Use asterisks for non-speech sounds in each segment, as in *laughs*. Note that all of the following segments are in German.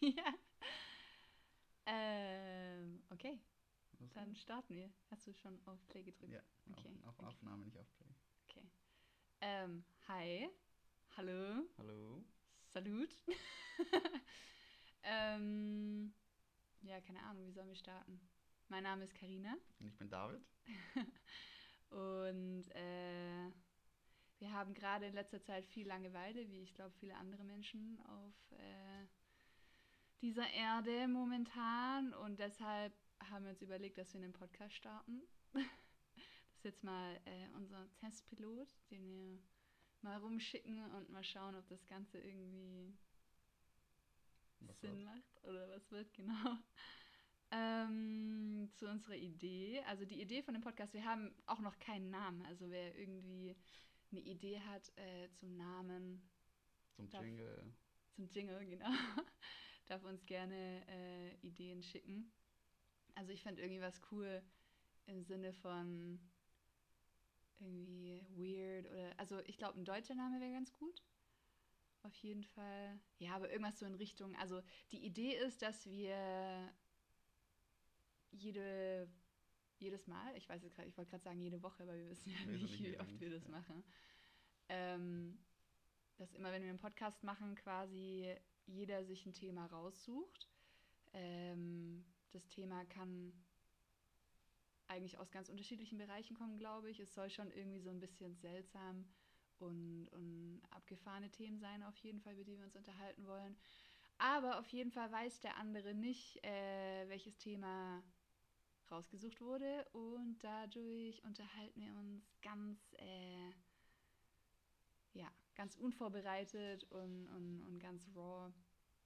*laughs* ja. Ähm, okay, Was dann starten wir. Hast du schon auf Play gedrückt? Ja, Okay, auf, auf okay. Aufnahme, nicht auf Play. Okay. Ähm, hi. Hallo. Hallo? Salut. *laughs* ähm, ja, keine Ahnung, wie sollen wir starten? Mein Name ist Karina Und ich bin David. *laughs* und äh, wir haben gerade in letzter Zeit viel Langeweile, wie ich glaube viele andere Menschen auf äh, dieser Erde momentan und deshalb haben wir uns überlegt, dass wir einen Podcast starten. *laughs* Das ist jetzt mal äh, unser Testpilot, den wir mal rumschicken und mal schauen, ob das Ganze irgendwie Was Sinn wird? macht oder was wird, *laughs* genau. Ähm, zu unserer Idee. Also die Idee von dem Podcast, wir haben auch noch keinen Namen. Also wer irgendwie eine Idee hat äh, zum Namen, Zum Darf- Jingle. zum Jingle, genau, darf uns gerne äh, Ideen schicken. Also ich fände irgendwie was cool im Sinne von irgendwie weird oder, also ich glaube ein deutscher Name wäre ganz gut. Auf jeden Fall. Ja, aber irgendwas so in Richtung, also die Idee ist, dass wir jede, jedes Mal, ich weiß jetzt gerade, ich wollte gerade sagen jede Woche, aber wir wissen ja nicht, wie oft wir das machen. Ähm, dass immer, wenn wir einen Podcast machen, quasi jeder sich ein Thema raussucht. Ähm, das Thema kann eigentlich aus ganz unterschiedlichen Bereichen kommen, glaube ich. Es soll schon irgendwie so ein bisschen seltsam und, und abgefahrene Themen sein, auf jeden Fall, über die wir uns unterhalten wollen. Aber auf jeden Fall weiß der andere nicht, äh, welches Thema rausgesucht wurde. Und dadurch unterhalten wir uns ganz, äh, ja, ganz unvorbereitet und, und, und ganz raw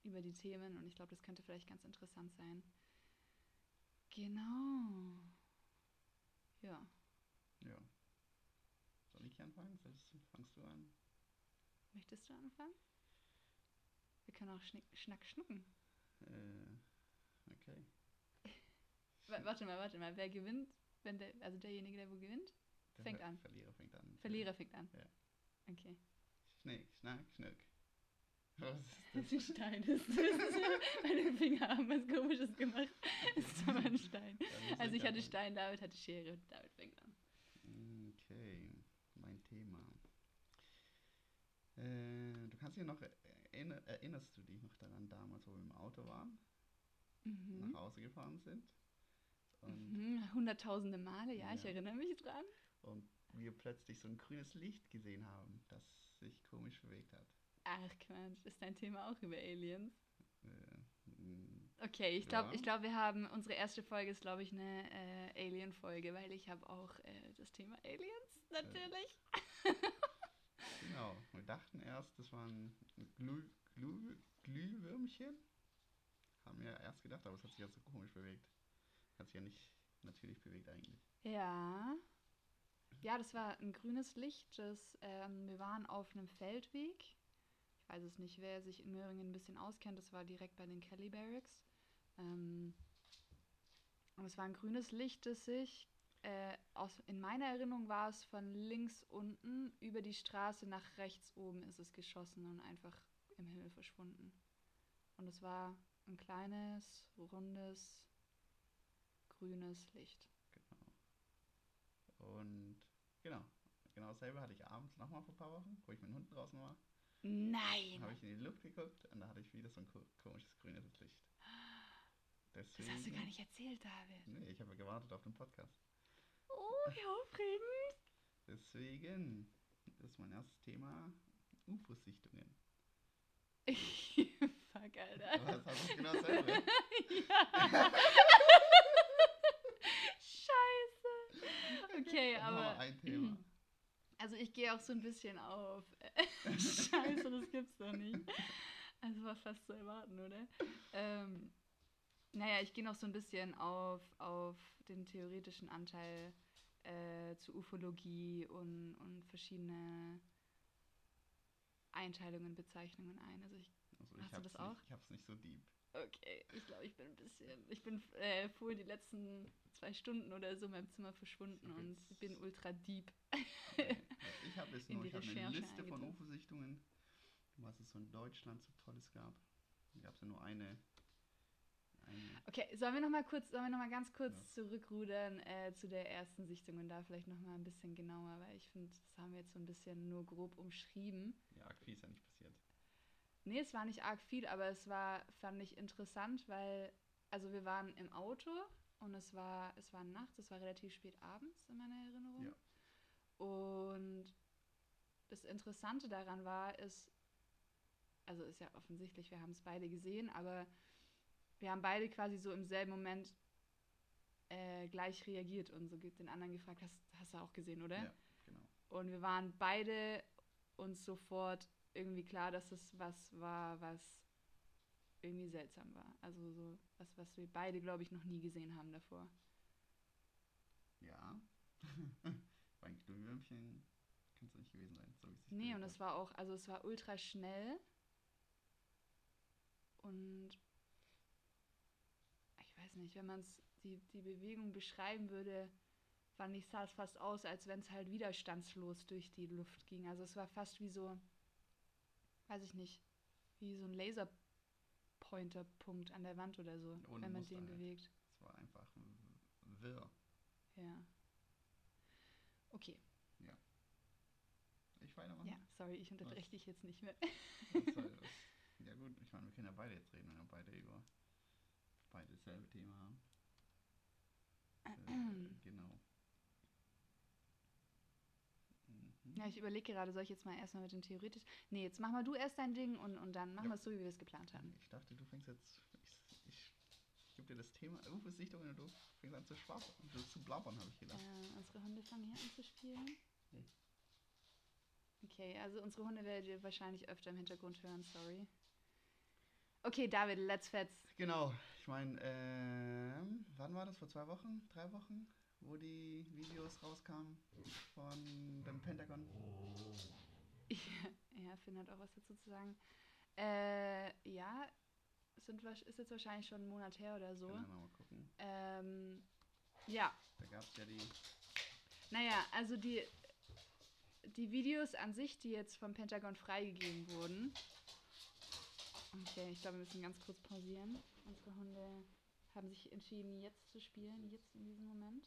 über die Themen. Und ich glaube, das könnte vielleicht ganz interessant sein. Genau. Ja. Ja. Soll ich anfangen? Fangst du an? Möchtest du anfangen? Wir können auch Schnick, Schnack schnucken. Äh, okay. *laughs* Wa- Warte mal, warte mal. Wer gewinnt? Wenn der, also derjenige, der wo gewinnt? Der Fängt an. Verlierer fängt an. Verlierer fängt an. Ja. Okay. Schnick, schnack, schnuck. Was ist *laughs* Das das? ist ein Stein. Das ist, meine Finger haben was komisches gemacht. Das ist aber ein Stein. Also ich hatte. Stein, David hatte Schere. David fängt an. Okay, mein Thema. Äh, du kannst dich noch erinner, erinnerst du dich noch daran damals, wo wir im Auto waren, Mhm. nach Hause gefahren sind und, Mhm. Hunderttausende Male, ja, ich Ja. erinnere mich dran. und wir plötzlich so ein grünes Licht gesehen haben, das sich komisch bewegt hat. Ach Quatsch, ist dein Thema auch über Aliens? Äh, mh, Okay, ich glaube, Ja. ich glaub, wir haben, unsere erste Folge ist, glaube ich, eine äh, Alien-Folge, weil ich habe auch äh, das Thema Aliens, natürlich. *laughs* genau, wir dachten erst, das waren Glüh, Glüh, Glühwürmchen. Haben wir erst gedacht, aber es hat sich ja so komisch bewegt. Hat sich ja nicht natürlich bewegt eigentlich. Ja. Ja, das war ein grünes Licht. Das, ähm, wir waren auf einem Feldweg. Ich weiß es nicht, wer sich in Möhringen ein bisschen auskennt. Das war direkt bei den Kelly Barracks. Ähm, und es war ein grünes Licht, das sich, äh, aus, in meiner Erinnerung war es von links unten über die Straße nach rechts oben ist es geschossen und einfach im Himmel verschwunden. Und es war ein kleines, rundes, grünes Licht. Genau. Und genau, genau dasselbe hatte ich abends nochmal vor ein paar Wochen, wo ich mit den Hunden draußen war. Nein! habe ich in die Luft geguckt und da hatte ich wieder so ein ko komisches grünes Licht. Das Deswegen, hast du gar nicht erzählt, David. Nee, ich habe gewartet auf den Podcast. Oh, wie aufregend. Deswegen ist mein erstes Thema UFO-Sichtungen. *laughs* Fuck, Alter. das hast du genau dasselbe. *laughs* ja. *laughs* Scheiße. Okay, aber. ein Thema. *clears throat* Also ich gehe auch so ein bisschen auf. *laughs* Scheiße, das gibt's doch nicht. Also war fast zu erwarten, oder? Ähm, naja, ich gehe noch so ein bisschen auf, auf den theoretischen Anteil äh, zu Ufologie und, und verschiedene Einteilungen, Bezeichnungen ein. Also ich, Also Hast ich du hab's das nicht, auch? Ich hab's nicht so deep. Okay, ich glaube, ich bin ein bisschen, ich bin äh, vorher die letzten zwei Stunden oder so in meinem Zimmer verschwunden und bin ultra deep. Nee, ich habe jetzt nur ich hab *laughs* eine Liste von. UFO-Sichtungen, was es so in Deutschland so Tolles gab. Da gab es ja nur eine. eine Okay, sollen wir noch mal kurz, sollen wir noch mal ganz kurz Ja. zurückrudern äh, zu der ersten Sichtung und da vielleicht noch mal ein bisschen genauer, weil ich finde, das haben wir jetzt so ein bisschen nur grob umschrieben. ja, viel ist ja nicht passiert. Nee, es war nicht arg viel, aber es war, fand ich interessant, weil, also wir waren im Auto und es war, es war nachts, es war relativ spät abends in meiner Erinnerung. Ja. Und das Interessante daran war, ist, also ist ja offensichtlich, wir haben es beide gesehen, aber wir haben beide quasi so im selben Moment äh, gleich reagiert und so den anderen gefragt, hast, hast du auch gesehen, oder? Ja, genau. Und wir waren beide uns sofort irgendwie klar, dass es was war, was irgendwie seltsam war. Also so was, was wir beide, glaube ich, noch nie gesehen haben davor. Ja. *laughs* War ein Glühwürmchen kann es nicht gewesen sein, so Nee, und es war auch, also es war ultra schnell. Und ich weiß nicht, wenn man es die, die Bewegung beschreiben würde, fand ich, sah es fast aus, als wenn es halt widerstandslos durch die Luft ging. Also es war fast wie so, weiß ich nicht, wie so ein Laserpointer-Punkt an der Wand oder so, Ohne wenn man Muster den halt. bewegt. Es war einfach wirr. Ja. Okay, Ich weitermachen? ja, sorry, ich unterbreche dich jetzt nicht mehr. *laughs* Das. Ja gut, ich meine, wir können ja beide jetzt reden, wenn wir beide über beide dasselbe Thema haben. Äh, *clears throat* genau. Mhm. Ja, ich überlege gerade, soll ich jetzt mal erstmal mit dem theoretisch. Nee, jetzt mach mal du erst dein Ding und, und dann machen Ja. wir es so, wie wir es geplant haben. Ich dachte, du fängst jetzt. Ich, ich gebe dir das Thema Ufo-Sichtung und du fängst an zu schwappen. Du zu blabbern, habe ich gedacht. Äh, unsere Hunde fangen hier an zu spielen. Nee. Okay, also unsere Hunde werdet ihr wahrscheinlich öfter im Hintergrund hören, sorry. Okay, David, let's fetz. Genau, ich meine, ähm, wann war das? Vor zwei Wochen? Drei Wochen? Wo die Videos rauskamen von dem Pentagon? ja, Finn hat auch was dazu zu sagen. Äh, ja, sind, ist jetzt wahrscheinlich schon einen Monat her oder so. Können wir mal gucken. Ähm, ja, Da gab es ja die. Naja, also die, die Videos an sich, die jetzt vom Pentagon freigegeben wurden. Okay, ich glaube, wir müssen ganz kurz pausieren. Unsere Hunde haben sich entschieden, jetzt zu spielen, jetzt in diesem Moment.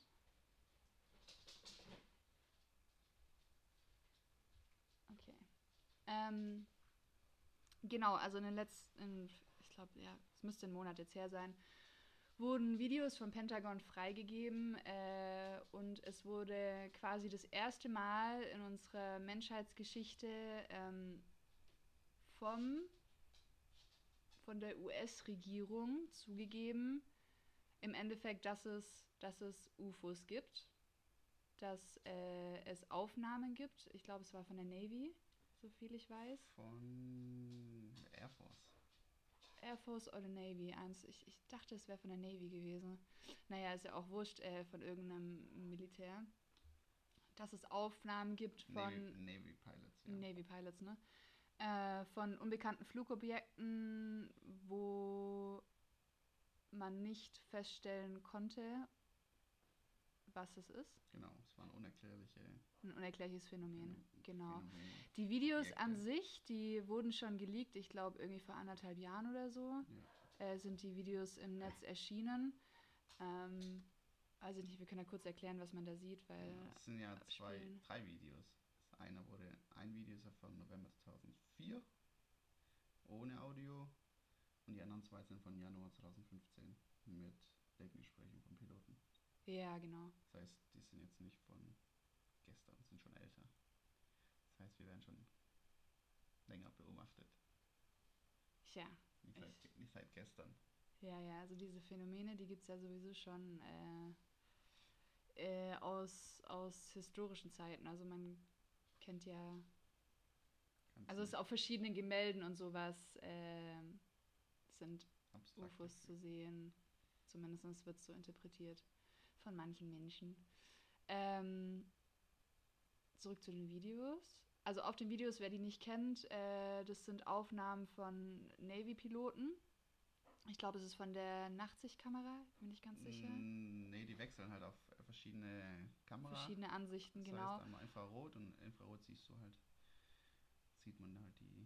Okay. Ähm, genau, also in den letzten, ich glaube, ja, es müsste ein Monat jetzt her sein, wurden Videos vom Pentagon freigegeben äh, und es wurde quasi das erste Mal in unserer Menschheitsgeschichte ähm, vom, von der US-Regierung zugegeben, im Endeffekt, dass es, dass es UFOs gibt, dass äh, es Aufnahmen gibt. Ich glaube, es war von der Navy, so viel ich weiß. Von Air Force. Air Force oder Navy, eins. Ich, ich dachte, es wäre von der Navy gewesen. Naja, ist ja auch wurscht, äh, von irgendeinem Militär. Dass es Aufnahmen gibt von Navy, Navy Pilots, ja. Navy Pilots, ne? Äh, von unbekannten Flugobjekten, wo man nicht feststellen konnte, was es ist. Genau, es waren unerklärliche Ein unerklärliches Phänomen. Genau. Phänomene. Die Videos an sich, die wurden schon geleakt, ich glaube irgendwie vor anderthalb Jahren oder so. Ja. äh, sind die Videos im Netz erschienen. Ähm, ich nicht, wir können ja kurz erklären, was man da sieht, weil Ja, es sind ja zwei, Spielen. drei Videos. Das eine wurde, ein Video ist ja von November 2004 ohne Audio und die anderen zwei sind von Januar 2015 mit Deckengesprächen von Piloten. Ja, genau. Das heißt, die sind jetzt nicht von gestern, sind schon älter. Das heißt, wir werden schon länger beobachtet. Ja, Nicht seit, nicht seit gestern. ja, ja, also diese Phänomene, die gibt es ja sowieso schon äh, äh, aus, aus historischen Zeiten. Also man kennt ja, Ganz also es ist auf verschiedenen Gemälden und sowas ähm, sind abstrakt UFOs zu sehen. Zumindest wird es so interpretiert von manchen Menschen. Ähm, zurück zu den Videos. Also auf den Videos, wer die nicht kennt, äh, das sind Aufnahmen von Navy-Piloten. Ich glaube, es ist von der Nachtsichtkamera, bin ich ganz sicher. Mm, Nee, die wechseln halt auf verschiedene Kameras. Verschiedene Ansichten, Das genau. heißt einmal Infrarot und Infrarot siehst du halt, sieht man halt die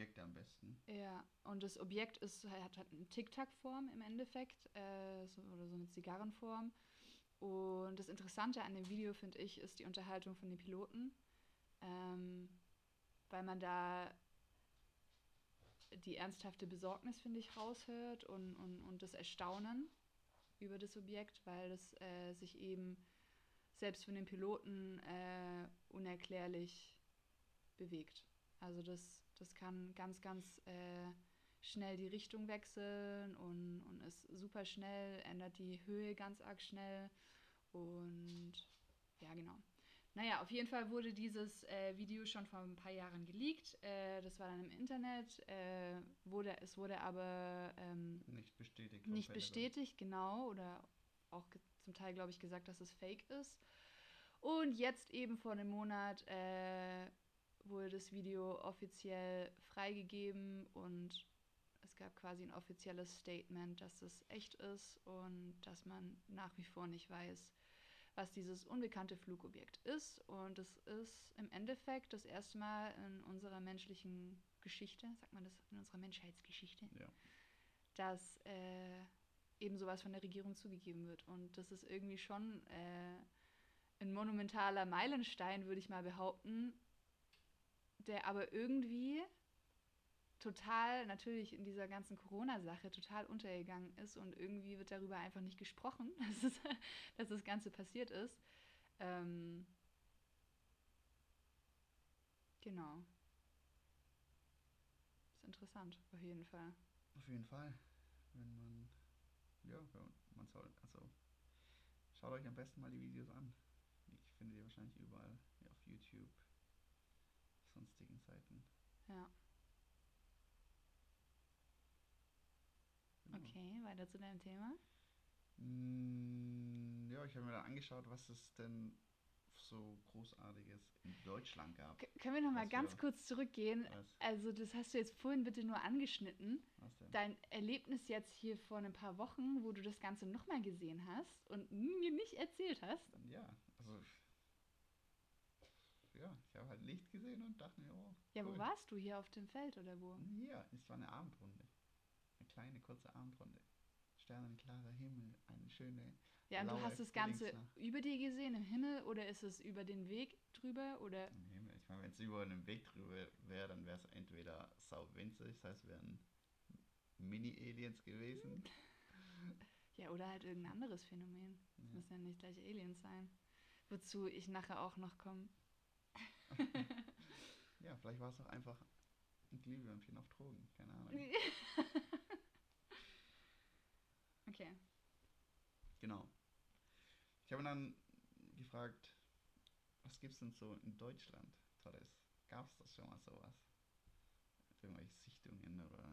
Objekte am besten. Ja, und das Objekt ist, hat, hat eine Tic-Tac-Form im Endeffekt, äh, so, oder so eine Zigarrenform. Und das Interessante an dem Video, finde ich, ist die Unterhaltung von den Piloten, ähm, weil man da die ernsthafte Besorgnis, finde ich, raushört und, und, und das Erstaunen über das Objekt, weil es äh, sich eben selbst für den Piloten äh, unerklärlich bewegt. Also das, das kann ganz, ganz äh, schnell die Richtung wechseln und, und ist super schnell, ändert die Höhe ganz arg schnell. Und ja, genau. Naja, auf jeden Fall wurde dieses äh, Video schon vor ein paar Jahren geleakt. Äh, das war dann im Internet. Äh, wurde, es wurde aber ähm, nicht bestätigt. nicht bestätigt, genau. Oder auch zum Teil, glaube ich, gesagt, dass es fake ist. Und jetzt eben vor einem Monat äh, wurde das Video offiziell freigegeben und es gab quasi ein offizielles Statement, dass es echt ist und dass man nach wie vor nicht weiß, was dieses unbekannte Flugobjekt ist. Und es ist im Endeffekt das erste Mal in unserer menschlichen Geschichte, sagt man das, in unserer Menschheitsgeschichte, Ja. dass äh, eben sowas von der Regierung zugegeben wird. Und das ist irgendwie schon äh, ein monumentaler Meilenstein, würde ich mal behaupten, der aber irgendwie total, natürlich in dieser ganzen Corona-Sache, total untergegangen ist und irgendwie wird darüber einfach nicht gesprochen, *laughs* dass, es, dass das Ganze passiert ist. Ähm, genau. Ist interessant, auf jeden Fall. Auf jeden Fall. Wenn man. Ja, man soll. Also. Schaut euch am besten mal die Videos an. Ich finde die wahrscheinlich überall. Ja, auf YouTube. Sonstigen Seiten. Ja. Genau. Okay, weiter zu deinem Thema. Mm, Ja, ich habe mir dann angeschaut, was es denn so Großartiges in Deutschland gab. K können wir noch mal Was ganz für- kurz zurückgehen? Was? Also, das hast du jetzt vorhin bitte nur angeschnitten. Was denn? Dein Erlebnis jetzt hier vor ein paar Wochen, wo du das Ganze noch mal gesehen hast und mir nicht erzählt hast. Ja, also. Ja, ich habe halt Licht gesehen und dachte mir, oh. Ja, wo cool. warst du? Hier auf dem Feld oder wo? Hier, es war eine Abendrunde. Eine kleine, kurze Abendrunde. Sternenklarer Himmel, eine schöne. Ja, und du hast das Ganze über dir gesehen im Himmel oder ist es über den Weg drüber oder Am Himmel. Ich meine, wenn es über einem Weg drüber wäre, dann wäre es entweder sau winzig, das heißt, wären Mini-Aliens gewesen. *laughs* ja, oder halt irgendein anderes Phänomen. Das Ja. müssen ja nicht gleich Aliens sein. Wozu ich nachher auch noch komme. *laughs* Ja, vielleicht war es auch einfach ein Glühwürmchen auf Drogen, keine Ahnung. *laughs* okay. Genau. Ich habe dann gefragt, was gibt es denn so in Deutschland Tolles? Gab es das schon mal sowas? Irgendwelche Sichtungen oder.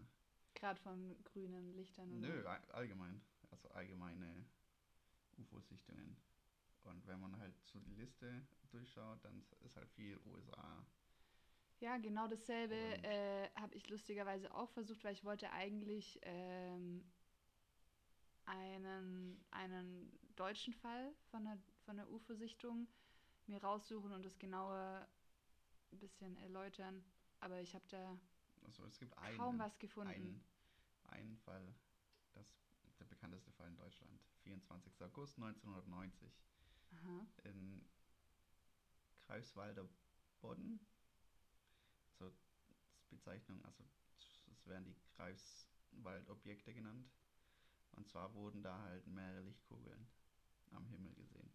Gerade von grünen Lichtern oder? Nö, all- allgemein. Also allgemeine UFO-Sichtungen. Und wenn man halt so die Liste durchschaut, dann ist halt viel USA. Ja, genau dasselbe äh, habe ich lustigerweise auch versucht, weil ich wollte eigentlich ähm, einen, einen deutschen Fall von der, von der UFO-Sichtung mir raussuchen und das genauer ein bisschen erläutern. Aber ich habe da Also es gibt einen, kaum was gefunden. einen, einen Fall, das der bekannteste Fall in Deutschland. 24. August 1990 Aha. in Greifswalder Bodden. So das Bezeichnung, also es werden die Greifswald-Objekte genannt. Und zwar wurden da halt mehrere Lichtkugeln am Himmel gesehen.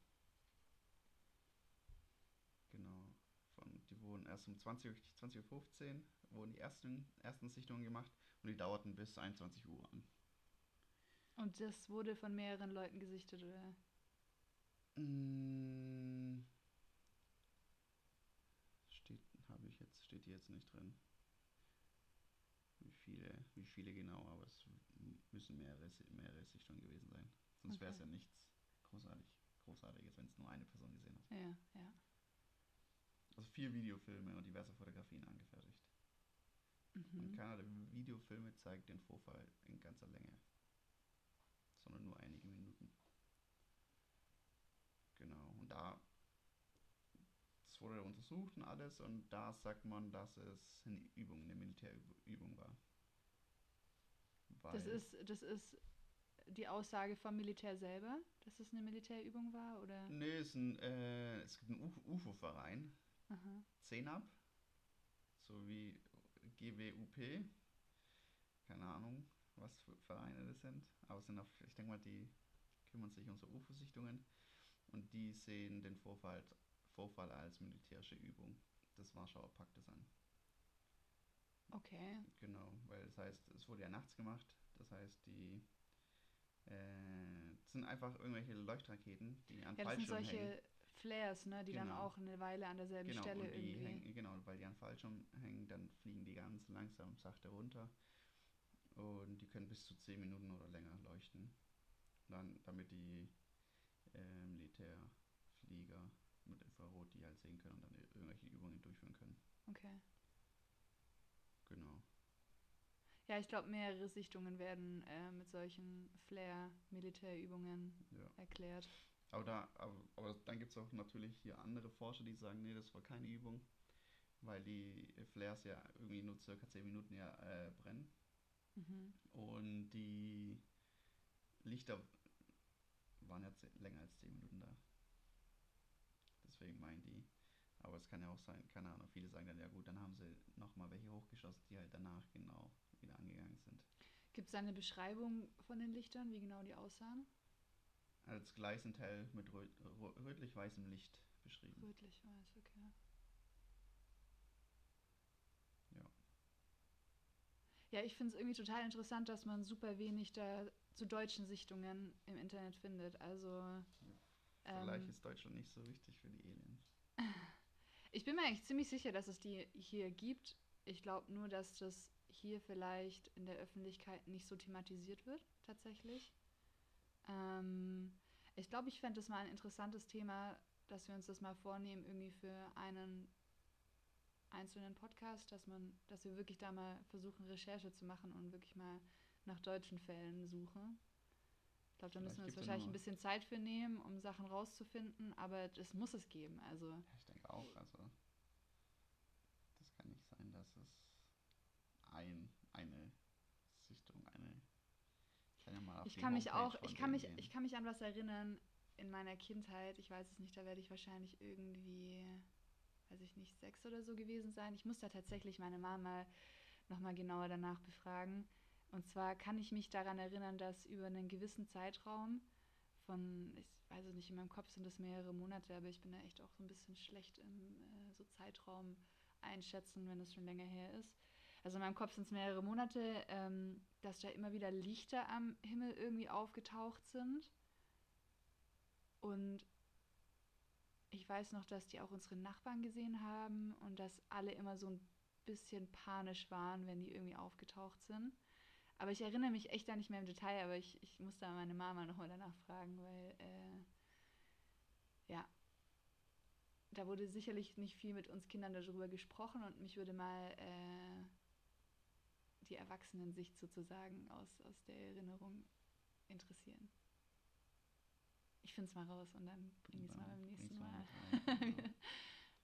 Genau. Von, die wurden erst um 20 Uhr, 20.15 Uhr wurden die ersten, ersten Sichtungen gemacht und die dauerten bis 21 Uhr an. Und das wurde von mehreren Leuten gesichtet, oder? Mm. Steht, habe ich jetzt, steht hier jetzt nicht drin. Wie viele, wie viele genau, aber es müssen mehrere, mehrere Sichtungen gewesen sein. Sonst wäre es Okay. ja nichts großartig, Großartiges, wenn es nur eine Person gesehen hat. Ja, ja. Also vier Videofilme und diverse Fotografien angefertigt. Und Mhm. keiner der Videofilme zeigt den Vorfall in ganzer Länge, sondern nur einige Minuten. Da wurde untersucht und alles und da sagt man, dass es eine Übung, eine Militärübung war. Das ist, das ist die Aussage vom Militär selber, dass es eine Militärübung war, oder? Nee, es, ein, äh, es gibt einen UFO-Verein, CENAP, so wie GWUP, keine Ahnung, was für Vereine das sind, aber sind auf, ich denke mal, die kümmern sich um so UFO-Sichtungen und die sehen den Vorfall, Vorfall als militärische Übung des Warschauer Paktes an. Okay. Genau, weil das heißt, es wurde ja nachts gemacht, das heißt, die äh, sind einfach irgendwelche Leuchtraketen, die an Ja, das sind Fallschirmen solche hängen. Flares, ne, die dann Genau. auch eine Weile an derselben Genau, Stelle und irgendwie. hängen, genau, weil die an Fallschirm hängen, dann fliegen die ganz langsam sachte runter. Und die können bis zu 10 Minuten oder länger leuchten. Dann, damit die äh, Militärflieger mit Infrarot die halt sehen können und dann irgendwelche Übungen durchführen können. Okay. Genau. Ja, ich glaube, mehrere Sichtungen werden äh, mit solchen Flare-Militärübungen Ja. erklärt. Aber, da, aber, aber dann gibt es auch natürlich hier andere Forscher, die sagen, nee, das war keine Übung, weil die Flares ja irgendwie nur circa 10 Minuten ja äh, brennen. Mhm. Und die Lichter waren ja ze- länger als 10 Minuten da. Deswegen meinen die. Aber es kann ja auch sein, keine Ahnung, viele sagen dann, ja gut, dann haben sie nochmal welche hochgeschossen, die halt danach genau wieder angegangen sind. Gibt es eine Beschreibung von den Lichtern, wie genau die aussahen? Als gleißend hell mit röt rö- rötlich-weißem Licht beschrieben. Rötlich-weiß, okay. Ja. Ja, ich finde es irgendwie total interessant, dass man super wenig da zu deutschen Sichtungen im Internet findet. Also Vielleicht ähm, ist Deutschland nicht so wichtig für die Aliens. *laughs* ich bin mir eigentlich ziemlich sicher, dass es die hier gibt. Ich glaube nur, dass das hier vielleicht in der Öffentlichkeit nicht so thematisiert wird, tatsächlich. Ähm, ich glaube, ich fände das mal ein interessantes Thema, dass wir uns das mal vornehmen, irgendwie für einen einzelnen Podcast, dass man, dass wir wirklich da mal versuchen, Recherche zu machen und wirklich mal nach deutschen Fällen suchen. Ich glaube, da müssen wir uns wahrscheinlich ein bisschen Zeit für nehmen, um Sachen rauszufinden, aber das muss es geben. Also Ja, ich denke auch, also das kann nicht sein, dass es ein, eine Sichtung, eine ich kann ja mal auf ich kann mich auch, ich kann mich, gehen. ich kann mich an was erinnern in meiner Kindheit. Ich weiß es nicht, da werde ich wahrscheinlich irgendwie, weiß ich nicht, sechs oder so gewesen sein. Ich muss da tatsächlich meine Mama nochmal genauer danach befragen. Und zwar kann ich mich daran erinnern, dass über einen gewissen Zeitraum von, ich weiß es nicht, in meinem Kopf sind es mehrere Monate, aber ich bin da echt auch so ein bisschen schlecht im äh, so Zeitraum einschätzen, wenn es schon länger her ist. Also in meinem Kopf sind es mehrere Monate, ähm, dass da immer wieder Lichter am Himmel irgendwie aufgetaucht sind. Und ich weiß noch, dass die auch unsere Nachbarn gesehen haben und dass alle immer so ein bisschen panisch waren, wenn die irgendwie aufgetaucht sind. Aber ich erinnere mich echt da nicht mehr im Detail, aber ich, ich muss da meine Mama nochmal danach fragen, weil, äh, ja, da wurde sicherlich nicht viel mit uns Kindern darüber gesprochen und mich würde mal äh, die Erwachsenensicht sozusagen aus, aus der Erinnerung interessieren. Ich finde es mal raus und dann bringe ich es mal beim nächsten mal Mal mit *laughs* genau.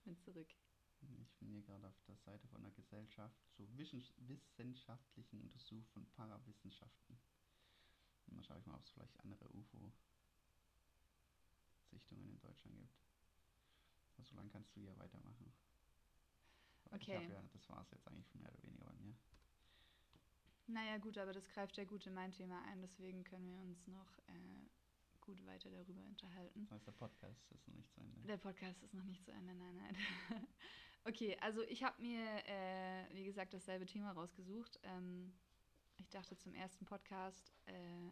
mit zurück. Ich bin hier gerade auf der Seite von der Gesellschaft zur Wissens- wissenschaftlichen Untersuchung von Parawissenschaften. Dann schaue ich mal, ob es vielleicht andere UFO-Sichtungen in Deutschland gibt. Also, so lange kannst du ja weitermachen. Aber Ich Okay. hab ja, das war es jetzt eigentlich mehr oder weniger bei mir. Naja, gut, aber das greift ja gut in mein Thema ein, deswegen können wir uns noch äh, gut weiter darüber unterhalten. Das heißt, der Podcast ist noch nicht zu Ende. Der Podcast ist noch nicht zu Ende, nein, nein. *laughs* okay, also ich habe mir, äh, wie gesagt, dasselbe Thema rausgesucht. Ähm, ich dachte, zum ersten Podcast äh,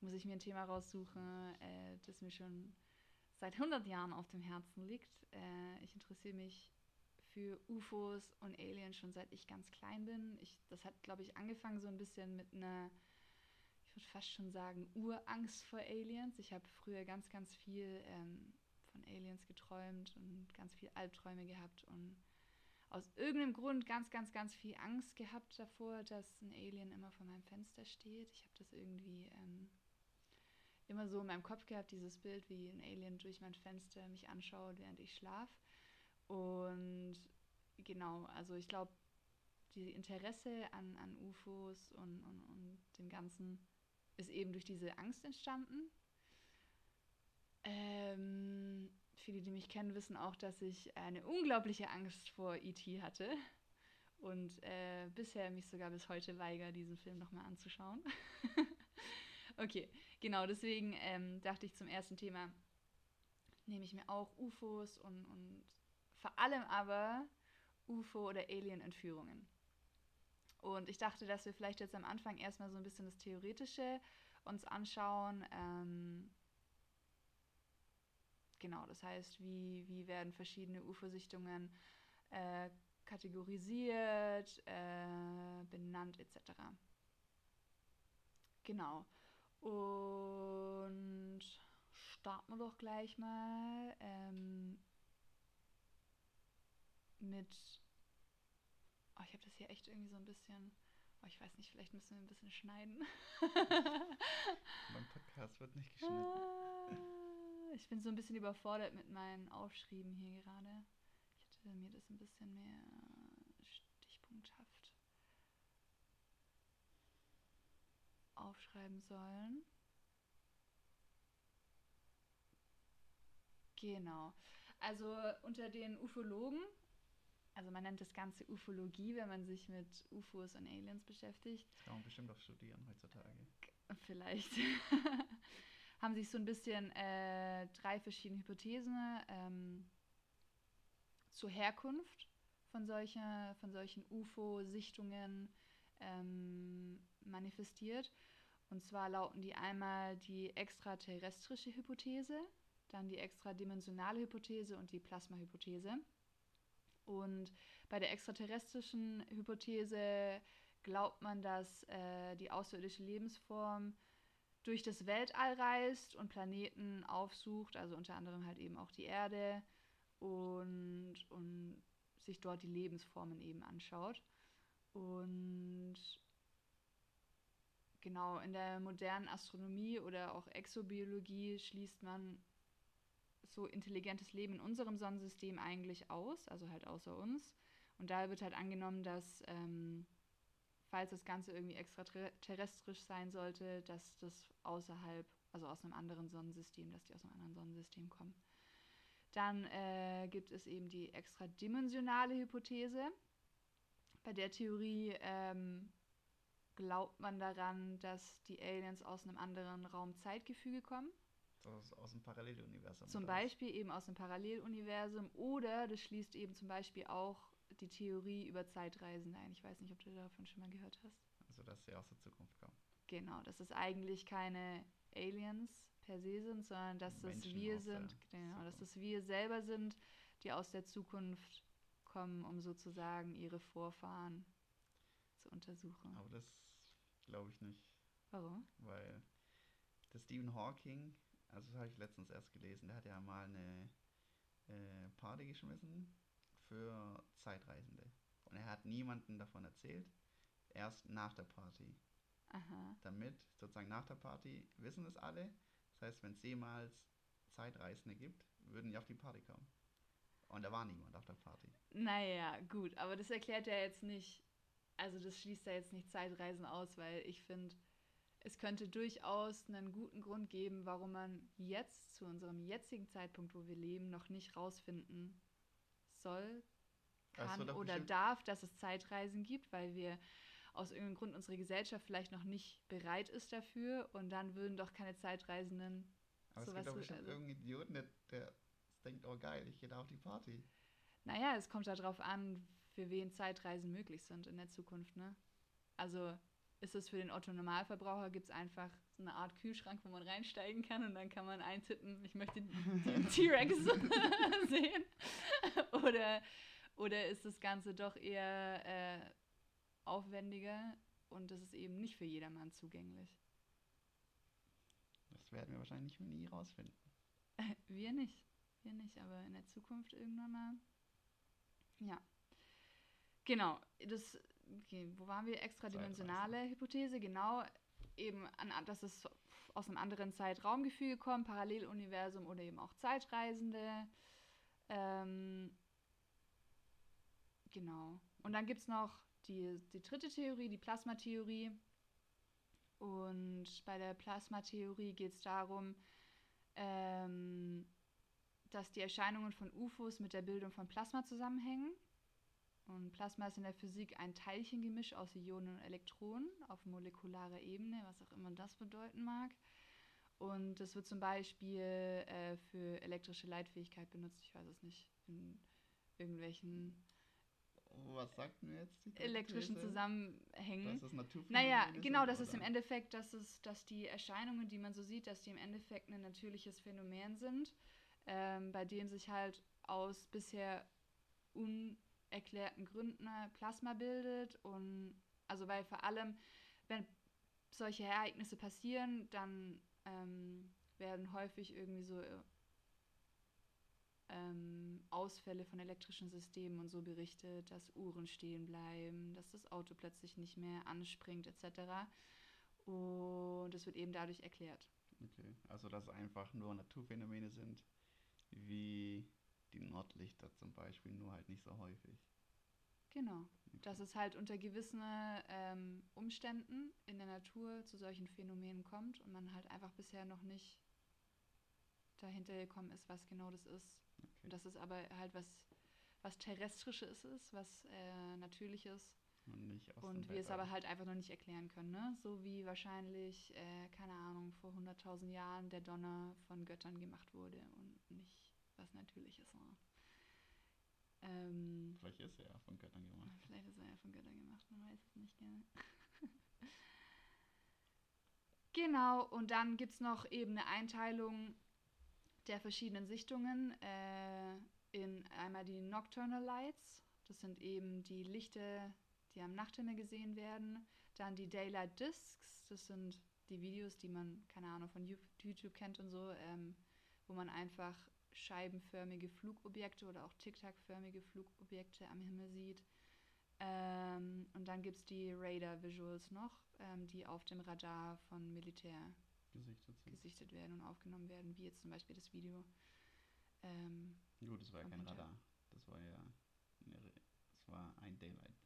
muss ich mir ein Thema raussuchen, äh, das mir schon seit 100 Jahren auf dem Herzen liegt. Äh, ich interessiere mich für UFOs und Aliens schon seit ich ganz klein bin. Ich, das hat, glaube ich, angefangen so ein bisschen mit einer, ich würde fast schon sagen, Urangst vor Aliens. Ich habe früher ganz, ganz viel ähm, von Aliens geträumt und ganz viel Albträume gehabt und aus irgendeinem Grund ganz, ganz, ganz viel Angst gehabt davor, dass ein Alien immer vor meinem Fenster steht. Ich habe das irgendwie ähm, immer so in meinem Kopf gehabt, dieses Bild, wie ein Alien durch mein Fenster mich anschaut, während ich schlafe. Und genau, also ich glaube, die Interesse an, an UFOs und, und, und dem Ganzen ist eben durch diese Angst entstanden. Ähm, viele, die mich kennen, wissen auch, dass ich eine unglaubliche Angst vor E.T. hatte und äh, bisher mich sogar bis heute weigere, diesen Film nochmal anzuschauen. *laughs* okay, genau, deswegen ähm, dachte ich zum ersten Thema, nehme ich mir auch UFOs und, und vor allem aber UFO- oder Alien-Entführungen. Und ich dachte, dass wir vielleicht jetzt am Anfang erstmal so ein bisschen das Theoretische uns anschauen. Ähm, genau, das heißt, wie, wie werden verschiedene UFO-Sichtungen äh, kategorisiert, äh, benannt etc. Genau. Und starten wir doch gleich mal ähm, mit Oh, ich habe das hier echt irgendwie so ein bisschen. Oh, ich weiß nicht, vielleicht müssen wir ein bisschen schneiden. mein Podcast wird nicht *laughs* geschnitten. Ah, ich bin so ein bisschen überfordert mit meinen Aufschrieben hier gerade. Ich hätte mir das ein bisschen mehr stichpunkthaft aufschreiben sollen. Genau. Also unter den Ufologen also man nennt das Ganze Ufologie, wenn man sich mit UFOs und Aliens beschäftigt. Das kann man bestimmt auch studieren heutzutage. Vielleicht. *laughs* Haben sich so ein bisschen äh, drei verschiedene Hypothesen ähm, zur Herkunft von, solche, von solchen UFO-Sichtungen ähm, manifestiert. Und zwar lauten die einmal die extraterrestrische Hypothese, dann die extradimensionale Hypothese und die Plasmahypothese. Und bei der extraterrestrischen Hypothese glaubt man, dass äh, die außerirdische Lebensform durch das Weltall reist und Planeten aufsucht, also unter anderem halt eben auch die Erde und, und sich dort die Lebensformen eben anschaut. Und genau in der modernen Astronomie oder auch Exobiologie schließt man so intelligentes Leben in unserem Sonnensystem eigentlich aus, also halt außer uns. Und da wird halt angenommen, dass ähm, falls das Ganze irgendwie extraterrestrisch sein sollte, dass das außerhalb, also aus einem anderen Sonnensystem, dass die aus einem anderen Sonnensystem kommen. Dann äh, gibt es eben die extradimensionale Hypothese. Bei der Theorie ähm, glaubt man daran, dass die Aliens aus einem anderen Raum-Zeitgefüge kommen. Aus, aus dem Paralleluniversum. Zum Beispiel eben aus dem Paralleluniversum oder das schließt eben zum Beispiel auch die Theorie über Zeitreisen ein. Ich weiß nicht, ob du davon schon mal gehört hast. Also, dass sie aus der Zukunft kommen. Genau, dass es eigentlich keine Aliens per se sind, sondern dass es wir sind, genau, dass es wir selber sind, die aus der Zukunft kommen, um sozusagen ihre Vorfahren zu untersuchen. Aber das glaube ich nicht. Warum? Weil der Stephen Hawking also das habe ich letztens erst gelesen. Der hat ja mal eine äh, Party geschmissen für Zeitreisende. Und er hat niemanden davon erzählt. Erst nach der Party. Aha. Damit sozusagen nach der Party wissen es alle. Das heißt, wenn es jemals Zeitreisende gibt, würden die auf die Party kommen. Und da war niemand auf der Party. Naja, gut, aber das erklärt ja jetzt nicht, also das schließt ja jetzt nicht Zeitreisen aus, weil ich finde, es könnte durchaus einen guten Grund geben, warum man jetzt zu unserem jetzigen Zeitpunkt, wo wir leben, noch nicht rausfinden soll, kann oder bestimmt. darf, dass es Zeitreisen gibt, weil wir aus irgendeinem Grund unsere Gesellschaft vielleicht noch nicht bereit ist dafür und dann würden doch keine Zeitreisenden Aber sowas es gibt doch bestimmt also, irgendeinen Idioten, der, der denkt, oh geil, ich gehe da auf die Party. Naja, es kommt darauf an, für wen Zeitreisen möglich sind in der Zukunft, ne? Also ist es für den Otto-Normalverbraucher, gibt es einfach so eine Art Kühlschrank, wo man reinsteigen kann und dann kann man eintippen, ich möchte den T-Rex *laughs* sehen. oder, oder ist das Ganze doch eher äh, aufwendiger und das ist eben nicht für jedermann zugänglich? Das werden wir wahrscheinlich nie rausfinden. *laughs* wir nicht. Wir nicht, aber in der Zukunft irgendwann mal. Ja. Genau, das okay, wo waren wir? Extradimensionale Hypothese, genau. Eben, an, dass es aus einem anderen Zeitraumgefüge kommt, Paralleluniversum oder eben auch Zeitreisende. Ähm, genau. Und dann gibt es noch die, die dritte Theorie, die Plasmatheorie. Und bei der Plasmatheorie geht es darum, ähm, dass die Erscheinungen von UFOs mit der Bildung von Plasma zusammenhängen. Und Plasma ist in der Physik ein Teilchengemisch aus Ionen und Elektronen auf molekularer Ebene, was auch immer das bedeuten mag. Und das wird zum Beispiel äh, für elektrische Leitfähigkeit benutzt. Ich weiß es nicht. In irgendwelchen was sagt mir jetzt die elektrischen These? Zusammenhängen. Dass es Naturphänomene Naja, genau, das ist im Endeffekt, dass, es, dass die Erscheinungen, die man so sieht, dass die im Endeffekt ein natürliches Phänomen sind, ähm, bei dem sich halt aus bisher unerklärten Gründen Plasma bildet. Und also weil vor allem, wenn solche Ereignisse passieren, dann ähm, werden häufig irgendwie so ähm, Ausfälle von elektrischen Systemen und so berichtet, dass Uhren stehen bleiben, dass das Auto plötzlich nicht mehr anspringt etc. Und es wird eben dadurch erklärt. Okay, also dass es einfach nur Naturphänomene sind, wie die Nordlichter zum Beispiel, nur halt nicht so häufig. Genau. Dass es halt unter gewissen ähm, Umständen in der Natur zu solchen Phänomenen kommt und man halt einfach bisher noch nicht dahinter gekommen ist, was genau das ist. Okay. Und dass es aber halt was, was Terrestrisches ist, was äh, Natürliches. Und nicht aus Und wir es aber halt einfach noch nicht erklären können, ne? So wie wahrscheinlich, äh, keine Ahnung, vor 100.000 Jahren der Donner von Göttern gemacht wurde was Natürliches war. Ähm, Vielleicht ist er ja von Göttern gemacht. vielleicht ist er ja von Göttern gemacht, man weiß es nicht, gell? *laughs* genau, und dann gibt es noch eben eine Einteilung der verschiedenen Sichtungen äh, in einmal die Nocturnal Lights, das sind eben die Lichter, die am Nachthimmel gesehen werden. Dann die Daylight Discs, das sind die Videos, die man, keine Ahnung, von YouTube kennt und so, ähm, wo man einfach scheibenförmige Flugobjekte oder auch Tic-Tac-förmige Flugobjekte am Himmel sieht. Ähm, und dann gibt es die Radar-Visuals noch, ähm, die auf dem Radar von Militär Gesichtet gesichtet werden und aufgenommen werden, wie jetzt zum Beispiel das Video. Ähm, Gut, das war ja kein. Radar. Das war ja eine, das war ein Daylight.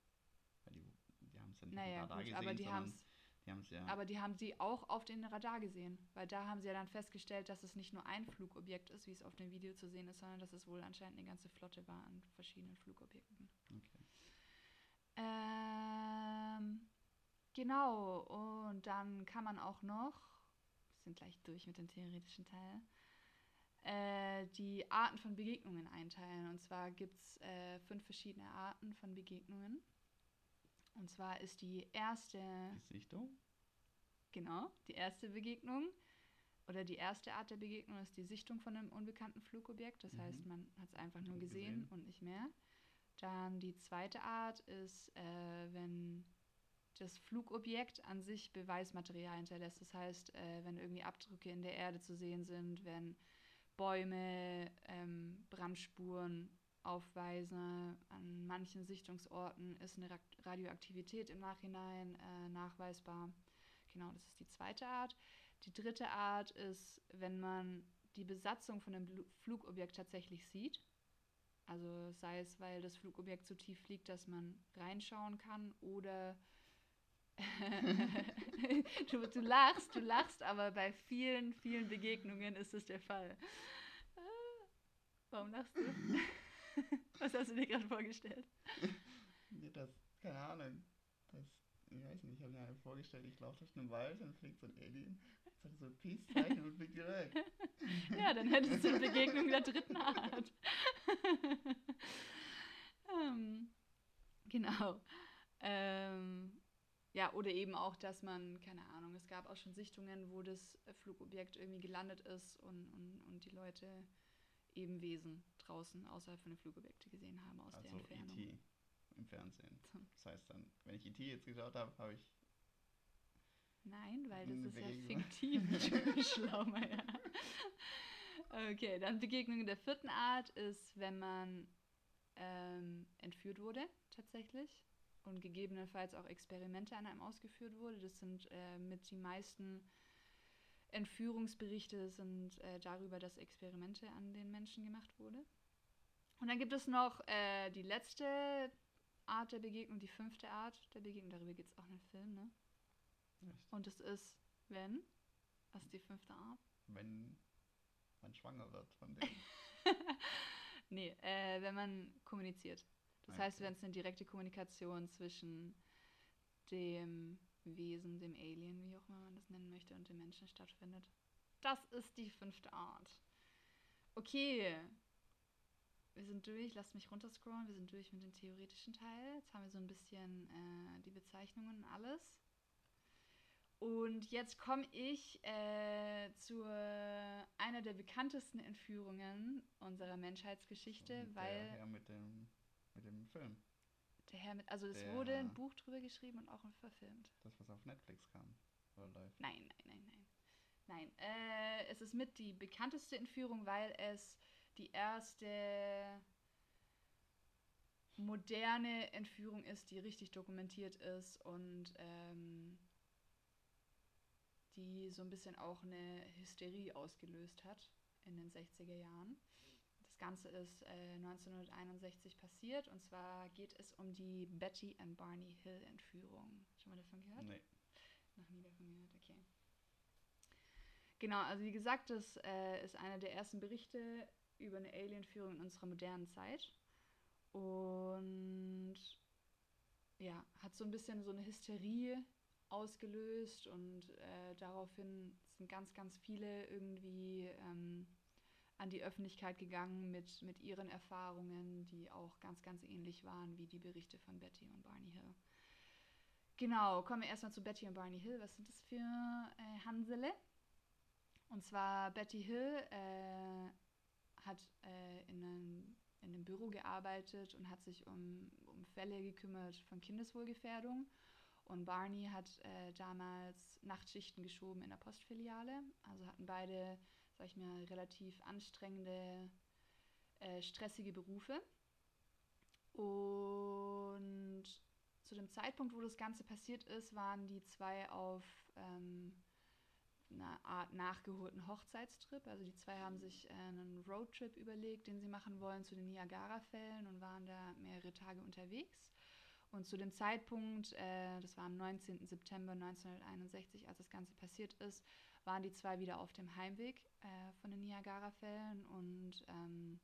Weil die, die haben es ja nicht naja, Radar gut, gesehen, aber die haben es die haben es ja. Aber die haben sie auch auf den Radar gesehen, weil da haben sie ja dann festgestellt, dass es nicht nur ein Flugobjekt ist, wie es auf dem Video zu sehen ist, sondern dass es wohl anscheinend eine ganze Flotte war an verschiedenen Flugobjekten. okay. Ähm, genau, und dann kann man auch noch, wir sind gleich durch mit dem theoretischen Teil, äh, die Arten von Begegnungen einteilen. Und zwar gibt es äh, fünf verschiedene Arten von Begegnungen. Und zwar ist die erste Die Sichtung? Genau, die erste Begegnung oder die erste Art der Begegnung ist die Sichtung von einem unbekannten Flugobjekt. Das Mhm. heißt, man hat es einfach nur Nur gesehen, gesehen. und nicht mehr. Dann die zweite Art ist, äh, wenn das Flugobjekt an sich Beweismaterial hinterlässt. Das heißt, äh, wenn irgendwie Abdrücke in der Erde zu sehen sind, wenn Bäume, ähm, Brandspuren aufweisen. An manchen Sichtungsorten ist eine Ra Radioaktivität im Nachhinein äh, nachweisbar. Genau, das ist die zweite Art. Die dritte Art ist, wenn man die Besatzung von einem Flugobjekt tatsächlich sieht. Also sei es, weil das Flugobjekt so tief fliegt, dass man reinschauen kann oder *laughs* du, du lachst, du lachst, aber bei vielen, vielen Begegnungen ist es der Fall. Ah, Warum lachst du? *laughs* Was hast du dir gerade vorgestellt? *laughs* Nee, das, keine Ahnung. Das, ich weiß nicht, ich habe mir halt vorgestellt, ich laufe durch einen Wald und fliegt so ein Alien, sagt so Peace-Zeichen und fliegt direkt. *laughs* Ja, dann hättest du eine Begegnung der dritten Art. ähm, genau. Ähm, ja, oder eben auch, dass man, keine Ahnung, es gab auch schon Sichtungen, wo das Flugobjekt irgendwie gelandet ist und, und, und die Leute eben Wesen draußen außerhalb von den Flugobjekten gesehen haben aus der Also Entfernung. E.T. im Fernsehen. Das heißt dann, wenn ich E.T. jetzt geschaut habe, habe ich Nein, weil das ist ja Begegnung. fiktiv. *laughs* *laughs* Du Schlaumeier. Okay, dann Begegnung der vierten Art ist, wenn man ähm, entführt wurde, tatsächlich. Und gegebenenfalls auch Experimente an einem ausgeführt wurde. Das sind äh, mit die meisten Entführungsberichte sind äh, darüber, dass Experimente an den Menschen gemacht wurde. Und dann gibt es noch äh, die letzte Art der Begegnung, die fünfte Art der Begegnung. Darüber gibt es auch einen Film, ne? Echt? Und es ist, wenn? Was ist die fünfte Art? Wenn man schwanger wird von dem. *laughs* nee, äh, wenn man kommuniziert. Das Ah, heißt, okay. wenn es eine direkte Kommunikation zwischen dem Wesen, dem Alien, wie auch immer man das nennen möchte, und dem Menschen stattfindet. Das ist die fünfte Art. Okay. Wir sind durch, lasst mich runterscrollen. Wir sind durch mit dem theoretischen Teil. Jetzt haben wir so ein bisschen äh, die Bezeichnungen und alles. Und jetzt komme ich äh, zu einer der bekanntesten Entführungen unserer Menschheitsgeschichte, Und weil Der Herr mit dem, mit dem Film. Der Herr mit, also es wurde ein Buch drüber geschrieben und auch verfilmt. Das, was auf Netflix kam. Oder läuft. Nein, nein, nein, nein. Nein, äh, es ist mit die bekannteste Entführung, weil es die erste moderne Entführung ist, die richtig dokumentiert ist und ähm, die so ein bisschen auch eine Hysterie ausgelöst hat in den 60er Jahren. Das Ganze ist äh, 1961 passiert und zwar geht es um die Betty and Barney Hill Entführung. Schon mal davon gehört? Nee. Noch nie davon gehört, okay. Genau, also wie gesagt, das äh, ist einer der ersten Berichte über eine Alienführung in unserer modernen Zeit. Und ja, hat so ein bisschen so eine Hysterie ausgelöst und äh, daraufhin sind ganz, ganz viele irgendwie ähm, an die Öffentlichkeit gegangen mit, mit ihren Erfahrungen, die auch ganz, ganz ähnlich waren wie die Berichte von Betty und Barney Hill. Genau, kommen wir erstmal zu Betty und Barney Hill. Was sind das für äh, Hansele? Und zwar Betty Hill äh, hat äh, in, einem, in einem Büro gearbeitet und hat sich um, um Fälle gekümmert von Kindeswohlgefährdung. Und Barney hat äh, damals Nachtschichten geschoben in der Postfiliale. Also hatten beide, sag ich mal, relativ anstrengende, äh, stressige Berufe. Und zu dem Zeitpunkt, wo das Ganze passiert ist, waren die zwei auf ähm, einer Art nachgeholten Hochzeitstrip. Also die zwei haben sich äh, einen Roadtrip überlegt, den sie machen wollen zu den Niagara-Fällen und waren da mehrere Tage unterwegs. Und zu dem Zeitpunkt, äh, das war am 19. September 1961, als das Ganze passiert ist, waren die zwei wieder auf dem Heimweg äh, von den Niagara-Fällen und ähm,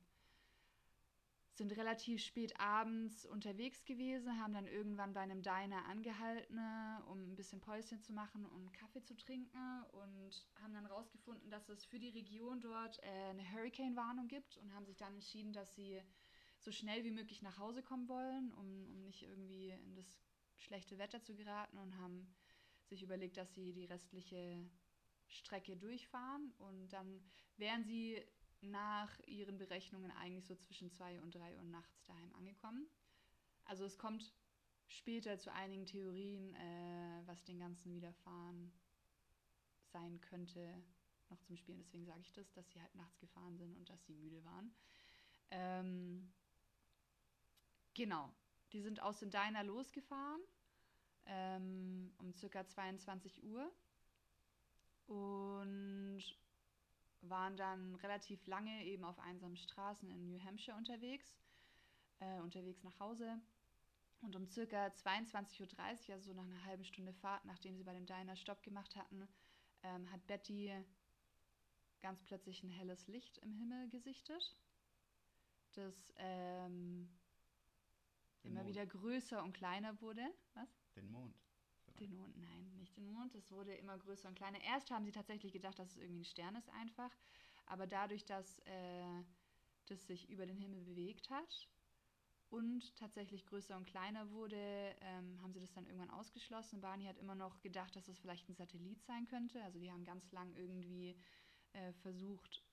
sind relativ spät abends unterwegs gewesen, haben dann irgendwann bei einem Diner angehalten, um ein bisschen Päuschen zu machen und Kaffee zu trinken und haben dann rausgefunden, dass es für die Region dort äh, eine Hurricane-Warnung gibt und haben sich dann entschieden, dass sie so schnell wie möglich nach Hause kommen wollen, um, um nicht irgendwie in das schlechte Wetter zu geraten und haben sich überlegt, dass sie die restliche Strecke durchfahren und dann wären sie nach ihren Berechnungen eigentlich so zwischen 2 und 3 Uhr nachts daheim angekommen. Also es kommt später zu einigen Theorien, äh, was den ganzen Widerfahren sein könnte, noch zum Spielen. Deswegen sage ich das, dass sie halt nachts gefahren sind und dass sie müde waren. Ähm, genau, die sind aus dem Diner losgefahren ähm, um circa 22 Uhr und waren dann relativ lange eben auf einsamen Straßen in New Hampshire unterwegs, äh, unterwegs nach Hause. Und um circa 22.30 Uhr, also so nach einer halben Stunde Fahrt, nachdem sie bei dem Diner Stopp gemacht hatten, ähm, hat Betty ganz plötzlich ein helles Licht im Himmel gesichtet, das ähm, immer Mond. wieder größer und kleiner wurde. Was? Den Mond. Den Mond, nein, nicht den Mond. Es wurde immer größer und kleiner. Erst haben sie tatsächlich gedacht, dass es irgendwie ein Stern ist einfach. Aber dadurch, dass äh, das sich über den Himmel bewegt hat und tatsächlich größer und kleiner wurde, ähm, haben sie das dann irgendwann ausgeschlossen. Barney hat immer noch gedacht, dass es vielleicht ein Satellit sein könnte. Also die haben ganz lang irgendwie äh, versucht,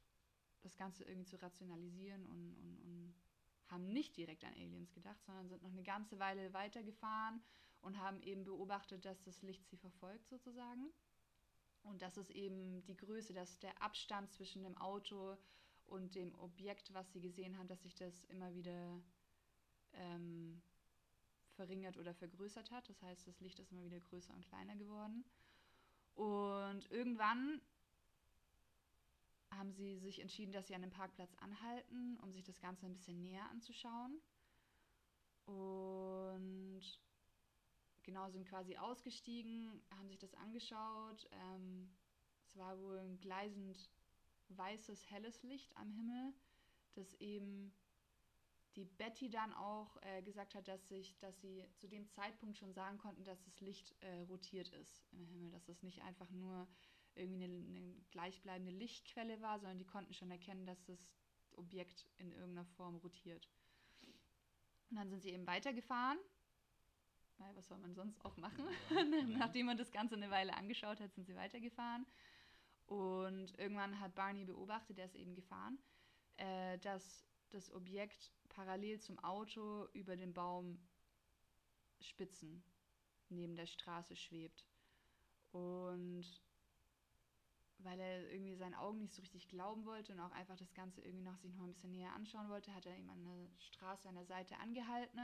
das Ganze irgendwie zu rationalisieren und, und, und haben nicht direkt an Aliens gedacht, sondern sind noch eine ganze Weile weitergefahren und haben eben beobachtet, dass das Licht sie verfolgt sozusagen. Und das ist eben die Größe, dass der Abstand zwischen dem Auto und dem Objekt, was sie gesehen haben, dass sich das immer wieder ähm, verringert oder vergrößert hat. Das heißt, das Licht ist immer wieder größer und kleiner geworden. Und irgendwann haben sie sich entschieden, dass sie an einem Parkplatz anhalten, um sich das Ganze ein bisschen näher anzuschauen. Und genau, sind quasi ausgestiegen, haben sich das angeschaut. Ähm, es war wohl ein gleisend weißes, helles Licht am Himmel, das eben die Betty dann auch äh, gesagt hat, dass, sich, dass sie zu dem Zeitpunkt schon sagen konnten, dass das Licht äh, rotiert ist im Himmel, dass es nicht einfach nur irgendwie eine, eine, gleichbleibende Lichtquelle war, sondern die konnten schon erkennen, dass das Objekt in irgendeiner Form rotiert. Und dann sind sie eben weitergefahren. Weil was soll man sonst auch machen? Ja, *laughs* Nachdem man das Ganze eine Weile angeschaut hat, sind sie weitergefahren. Und irgendwann hat Barney beobachtet, der ist eben gefahren, äh, dass das Objekt parallel zum Auto über den Baumspitzen neben der Straße schwebt. Und weil er irgendwie seinen Augen nicht so richtig glauben wollte und auch einfach das Ganze irgendwie noch sich noch ein bisschen näher anschauen wollte, hat er ihm an der Straße an der Seite angehalten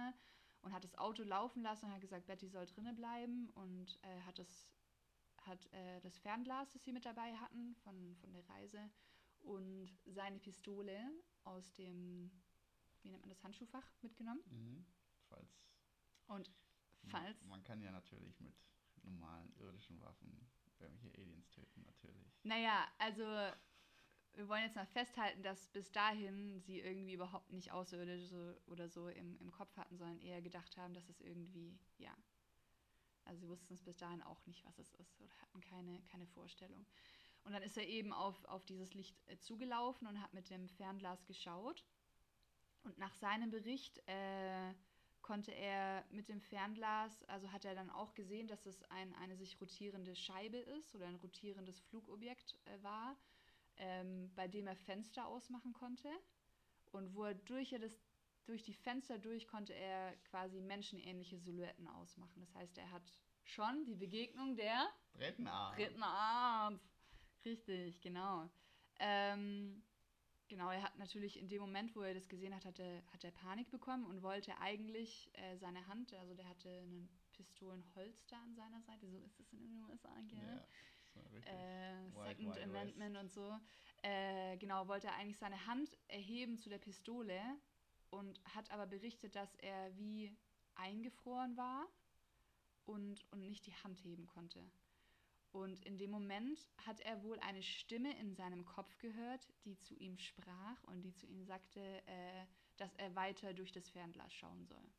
und hat das Auto laufen lassen und hat gesagt, Betty soll drinnen bleiben und äh, hat das hat äh, das Fernglas, das sie mit dabei hatten von, von der Reise und seine Pistole aus dem, wie nennt man das, Handschuhfach mitgenommen. Mhm. Falls. Und falls. Man, man kann ja natürlich mit normalen irdischen Waffen irgendwelche Aliens töten, natürlich. Naja, also wir wollen jetzt mal festhalten, dass bis dahin sie irgendwie überhaupt nicht Außerirdische oder so im, im Kopf hatten, sondern eher gedacht haben, dass es irgendwie, ja. Also sie wussten es bis dahin auch nicht, was es ist oder hatten keine, keine Vorstellung. Und dann ist er eben auf, auf dieses Licht äh, zugelaufen und hat mit dem Fernglas geschaut. Und nach seinem Bericht äh, konnte er mit dem Fernglas, also hat er dann auch gesehen, dass es ein, eine sich rotierende Scheibe ist oder ein rotierendes Flugobjekt äh, war, ähm, bei dem er Fenster ausmachen konnte. Und wo er durch, er das, durch die Fenster durch konnte er quasi menschenähnliche Silhouetten ausmachen. Das heißt, er hat schon die Begegnung der dritten Art. Dritten Art. Richtig, genau. Ähm, genau, er hat natürlich in dem Moment, wo er das gesehen hat, hat er, hat er Panik bekommen und wollte eigentlich äh, seine Hand, also der hatte einen Pistolenholster an seiner Seite, so ist es in den USA, gell? Ja, äh, Second Wild Amendment West. und so. Äh, genau, wollte er eigentlich seine Hand erheben zu der Pistole und hat aber berichtet, dass er wie eingefroren war und, und nicht die Hand heben konnte. Und in dem Moment hat er wohl eine Stimme in seinem Kopf gehört, die zu ihm sprach und die zu ihm sagte, äh, dass er weiter durch das Fernglas schauen soll.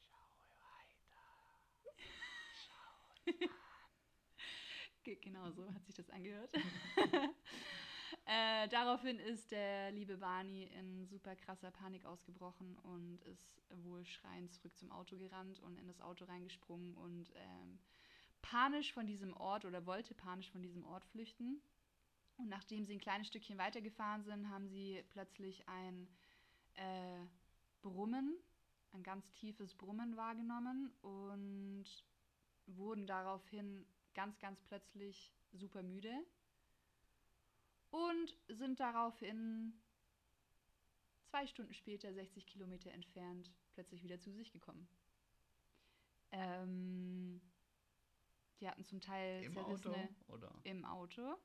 Schaue weiter. Schau genau so hat sich das angehört. *laughs* äh, daraufhin ist der liebe Barney in super krasser Panik ausgebrochen und ist wohl schreiend zurück zum Auto gerannt und in das Auto reingesprungen und ähm, panisch von diesem Ort oder wollte panisch von diesem Ort flüchten. Und nachdem sie ein kleines Stückchen weitergefahren sind, haben sie plötzlich ein äh, Brummen, ein ganz tiefes Brummen wahrgenommen und wurden daraufhin ganz, ganz plötzlich super müde und sind daraufhin zwei Stunden später, 60 Kilometer entfernt, plötzlich wieder zu sich gekommen. Ähm, die hatten zum Teil Im Auto oder? Im Auto.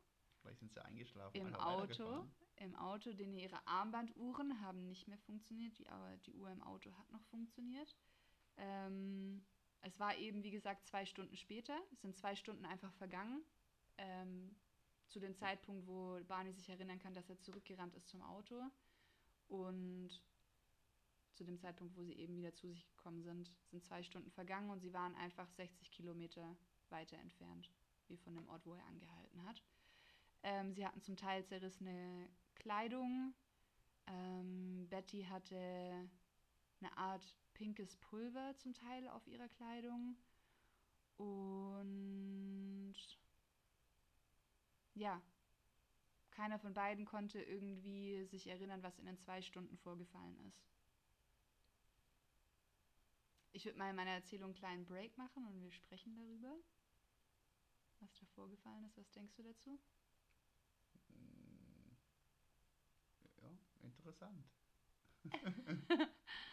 Vielleicht sind sie eingeschlafen. Im Auto. Im Auto, denn ihre Armbanduhren haben nicht mehr funktioniert, die, aber die Uhr im Auto hat noch funktioniert. Ähm, es war eben, wie gesagt, zwei Stunden später. Es sind zwei Stunden einfach vergangen. Ähm, zu dem Zeitpunkt, wo Barney sich erinnern kann, dass er zurückgerannt ist zum Auto. Und zu dem Zeitpunkt, wo sie eben wieder zu sich gekommen sind, sind zwei Stunden vergangen und sie waren einfach 60 Kilometer weiter entfernt, wie von dem Ort, wo er angehalten hat. Ähm, sie hatten zum Teil zerrissene Kleidung. Ähm, Betty hatte eine Art pinkes Pulver zum Teil auf ihrer Kleidung. Und ja, keiner von beiden konnte irgendwie sich erinnern, was in den zwei Stunden vorgefallen ist. Ich würde mal in meiner Erzählung einen kleinen Break machen und wir sprechen darüber was da vorgefallen ist. Was denkst du dazu? Mm, ja, interessant. *laughs* *laughs*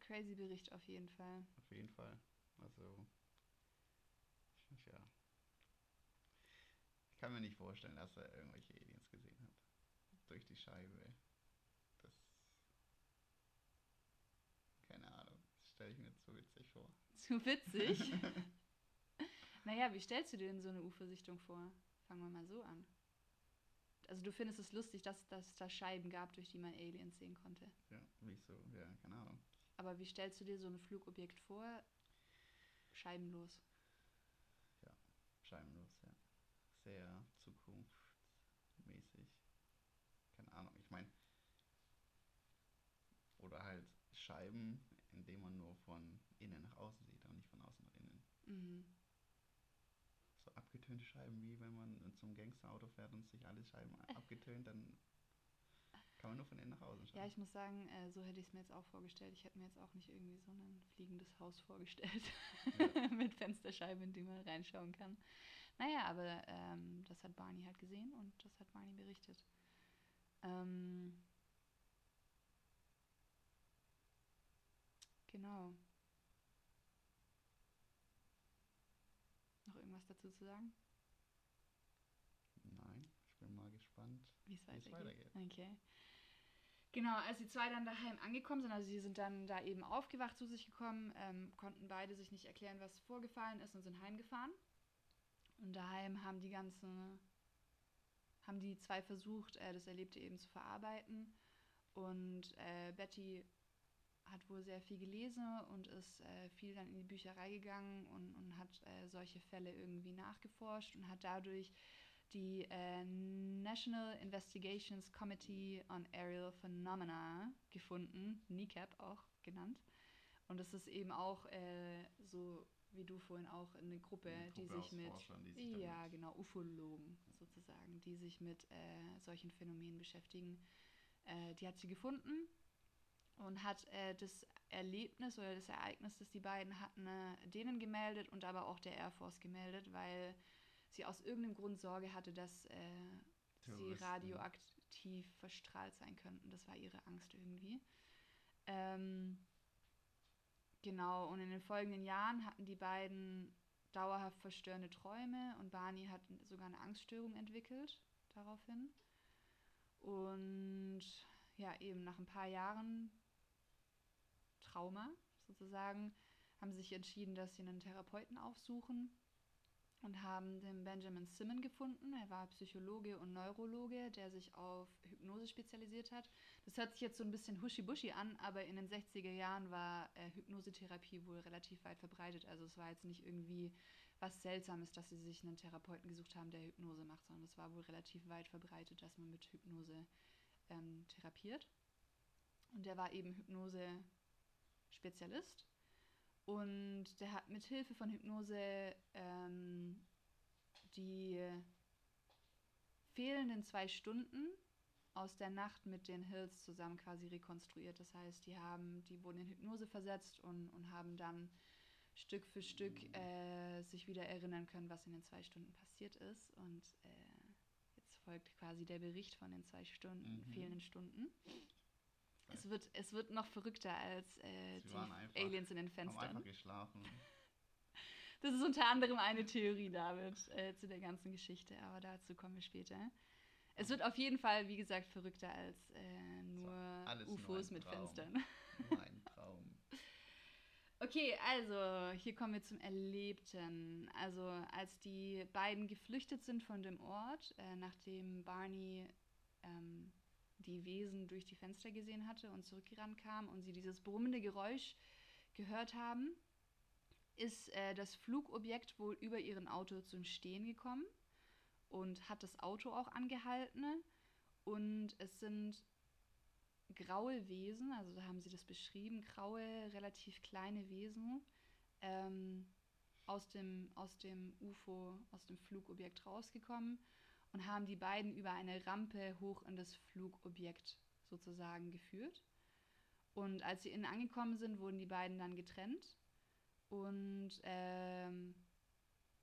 crazy Bericht auf jeden Fall. Auf jeden Fall. Also, ja. Ich kann mir nicht vorstellen, dass er irgendwelche Aliens gesehen hat. Durch die Scheibe. Das. Keine Ahnung. Das stelle ich mir zu witzig vor. Zu witzig? *laughs* naja, wie stellst du dir denn so eine UFO-Sichtung vor? Fangen wir mal so an. Also du findest es lustig, dass, dass es da Scheiben gab, durch die man Aliens sehen konnte. Ja, wieso? Ja, keine Ahnung. Aber wie stellst du dir so ein Flugobjekt vor? Scheibenlos. Scheibenlos, ja. Sehr zukunftsmäßig. Keine Ahnung, ich meine. Oder halt Scheiben, indem man nur von innen nach außen sieht und nicht von außen nach innen. Mhm. So abgetönte Scheiben, wie wenn man zum Gangsterauto fährt und sich alle Scheiben abgetönt, dann kann man nur von innen nach außen schauen. Ja, ich muss sagen, äh, so hätte ich es mir jetzt auch vorgestellt. Ich hätte mir jetzt auch nicht irgendwie so ein fliegendes Haus vorgestellt. Ja. *laughs* Mit Fensterscheiben, in die man reinschauen kann. Naja, aber ähm, das hat Barney halt gesehen und das hat Barney berichtet. Ähm, genau. Noch irgendwas dazu zu sagen? Nein, ich bin mal gespannt, Wie es weitergeht. weitergeht. Okay. Genau, als die zwei dann daheim angekommen sind, also sie sind dann da eben aufgewacht, zu sich gekommen, ähm, konnten beide sich nicht erklären, was vorgefallen ist und sind heimgefahren. Und daheim haben die ganzen, haben die zwei versucht, äh, das Erlebte eben zu verarbeiten. Und äh, Betty hat wohl sehr viel gelesen und ist äh, viel dann in die Bücherei gegangen und, und hat äh, solche Fälle irgendwie nachgeforscht und hat dadurch die äh, National Investigations Committee on Aerial Phenomena gefunden, NICAP auch genannt. Und das ist eben auch äh, so, wie du vorhin auch, eine Gruppe, Eine die Gruppe sich aus mit, die sich ja genau, Ufologen sozusagen, die sich mit äh, solchen Phänomenen beschäftigen. Äh, die hat sie gefunden und hat äh, das Erlebnis oder das Ereignis, das die beiden hatten, äh, denen gemeldet und aber auch der Air Force gemeldet, weil sie aus irgendeinem Grund Sorge hatte, dass äh, sie radioaktiv verstrahlt sein könnten. Das war ihre Angst irgendwie. Ähm, genau, und in den folgenden Jahren hatten die beiden dauerhaft verstörende Träume und Barney hat sogar eine Angststörung entwickelt daraufhin. Und ja, eben nach ein paar Jahren Trauma sozusagen, haben sie sich entschieden, dass sie einen Therapeuten aufsuchen und haben den Benjamin Simon gefunden. Er war Psychologe und Neurologe, der sich auf Hypnose spezialisiert hat. Das hört sich jetzt so ein bisschen huschi-buschi an, aber in den 60er Jahren war äh, Hypnosetherapie wohl relativ weit verbreitet. Also es war jetzt nicht irgendwie was Seltsames, dass sie sich einen Therapeuten gesucht haben, der Hypnose macht, sondern es war wohl relativ weit verbreitet, dass man mit Hypnose ähm, therapiert. Und der war eben Hypnose-Spezialist. Und der hat mit Hilfe von Hypnose ähm, die fehlenden zwei Stunden aus der Nacht mit den Hills zusammen quasi rekonstruiert. Das heißt, die haben, die wurden in Hypnose versetzt und, und haben dann Stück für Stück äh, sich wieder erinnern können, was in den zwei Stunden passiert ist. Und äh, jetzt folgt quasi der Bericht von den zwei Stunden, Mhm. fehlenden Stunden. Es wird, es wird noch verrückter als äh, die einfach- Aliens in den Haben einfach Fenstern. geschlafen. *laughs* Das ist unter anderem eine Theorie, David, äh, zu der ganzen Geschichte, aber dazu kommen wir später. Es wird auf jeden Fall, wie gesagt, verrückter als äh, nur nur UFOs ein mit Traum. Fenstern. Mein *laughs* Traum. Okay, also hier kommen wir zum Erlebten. Also als die beiden geflüchtet sind von dem Ort, äh, nachdem Barney ähm, die Wesen durch die Fenster gesehen hatte und zurückgerannt kam und sie dieses brummende Geräusch gehört haben, ist äh, das Flugobjekt wohl über ihren Auto zum Stehen gekommen und hat das Auto auch angehalten. Und es sind graue Wesen, also da haben sie das beschrieben, graue, relativ kleine Wesen ähm, aus, dem, aus dem UFO, aus dem Flugobjekt rausgekommen und haben die beiden über eine Rampe hoch in das Flugobjekt sozusagen geführt. Und als sie innen angekommen sind, wurden die beiden dann getrennt und ähm,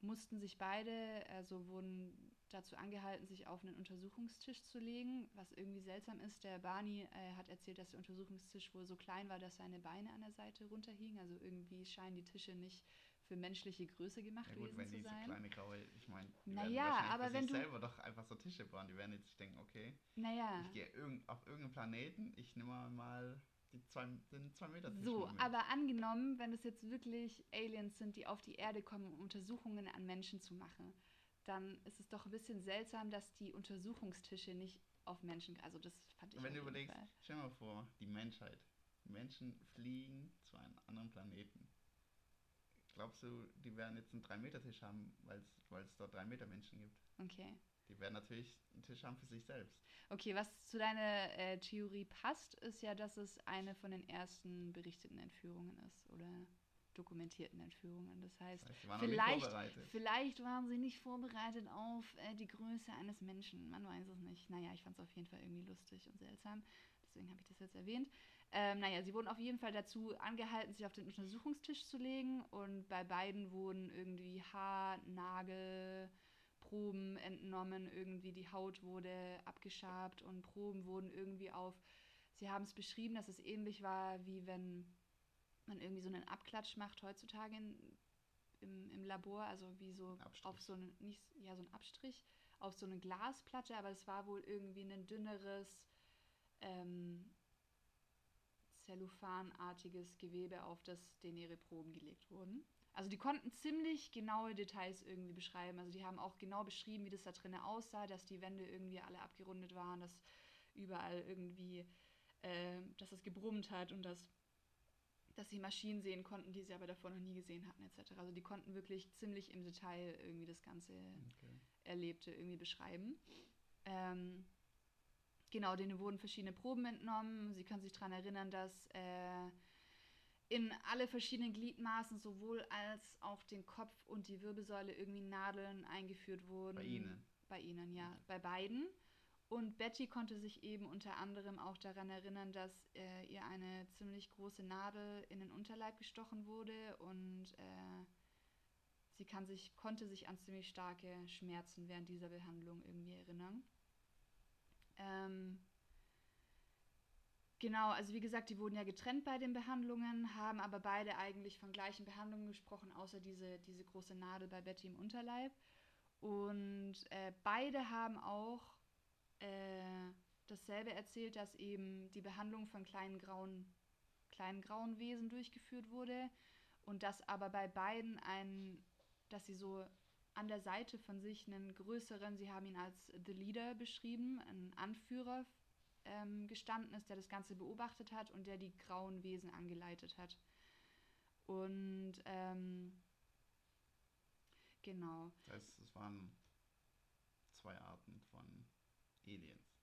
mussten sich beide, also wurden dazu angehalten, sich auf einen Untersuchungstisch zu legen, was irgendwie seltsam ist. Der Barney äh, hat erzählt, dass der Untersuchungstisch wohl so klein war, dass seine Beine an der Seite runterhingen. Also irgendwie scheinen die Tische nicht für menschliche Größe gemacht Ja gut, gewesen wenn zu diese sein. kleine graue, ich meine, die Na werden wahrscheinlich aber für wenn sich du- selber doch einfach so Tische bauen. Die werden jetzt sich denken, okay, Naja, ich gehe irgend, auf irgendeinen Planeten, ich nehme mal die zwei, den zwei Meter Tisch So, mit. aber angenommen, wenn es jetzt wirklich Aliens sind, die auf die Erde kommen, um Untersuchungen an Menschen zu machen, dann ist es doch ein bisschen seltsam, dass die Untersuchungstische nicht auf Menschen, also das fand ich Wenn auf du überlegst, Fall. stell dir mal vor, die Menschheit. Menschen fliegen zu einem anderen Planeten. Glaubst du, die werden jetzt einen 3-Meter-Tisch haben, weil es dort 3-Meter-Menschen gibt? Okay. Die werden natürlich einen Tisch haben für sich selbst. Okay, was zu deiner äh, Theorie passt, ist ja, dass es eine von den ersten berichteten Entführungen ist oder dokumentierten Entführungen. Das heißt, Das heißt, vielleicht, vielleicht waren sie nicht vorbereitet auf äh, die Größe eines Menschen. Man weiß es nicht. Naja, ich fand es auf jeden Fall irgendwie lustig und seltsam. Deswegen habe ich das jetzt erwähnt. Ähm, naja, sie wurden auf jeden Fall dazu angehalten, sich auf den Untersuchungstisch zu legen. Und bei beiden wurden irgendwie Haar, Nagel, Proben entnommen. Irgendwie die Haut wurde abgeschabt und Proben wurden irgendwie auf. Sie haben es beschrieben, dass es ähnlich war, wie wenn man irgendwie so einen Abklatsch macht heutzutage in, im, im Labor, also wie so Abstrich. auf so einen, nicht, ja, so ein Abstrich, auf so eine Glasplatte, aber es war wohl irgendwie ein dünneres, ähm, zellophanartiges Gewebe, auf das den ihre Proben gelegt wurden. Also die konnten ziemlich genaue Details irgendwie beschreiben. Also die haben auch genau beschrieben, wie das da drinnen aussah, dass die Wände irgendwie alle abgerundet waren, dass überall irgendwie, äh, dass es gebrummt hat und dass, dass sie Maschinen sehen konnten, die sie aber davor noch nie gesehen hatten, etc. Also die konnten wirklich ziemlich im Detail irgendwie das Ganze Okay. Erlebte irgendwie beschreiben. Ähm, genau, denen wurden verschiedene Proben entnommen. Sie können sich daran erinnern, dass äh, in alle verschiedenen Gliedmaßen, sowohl als auch den Kopf und die Wirbelsäule, irgendwie Nadeln eingeführt wurden. Bei ihnen? Bei ihnen, ja. Bei beiden. Und Betty konnte sich eben unter anderem auch daran erinnern, dass äh, ihr eine ziemlich große Nadel in den Unterleib gestochen wurde und äh, sie kann sich, konnte sich an ziemlich starke Schmerzen während dieser Behandlung irgendwie erinnern. Ähm, genau, also wie gesagt, die wurden ja getrennt bei den Behandlungen, haben aber beide eigentlich von gleichen Behandlungen gesprochen, außer diese, diese große Nadel bei Betty im Unterleib. Und äh, beide haben auch äh, dasselbe erzählt, dass eben die Behandlung von kleinen grauen, kleinen grauen Wesen durchgeführt wurde und dass aber bei beiden ein, dass sie so an der Seite von sich einen größeren, sie haben ihn als The Leader beschrieben, einen Anführer ähm, gestanden ist, der das Ganze beobachtet hat und der die grauen Wesen angeleitet hat. Und ähm, genau. Das heißt, es waren zwei Arten von Aliens.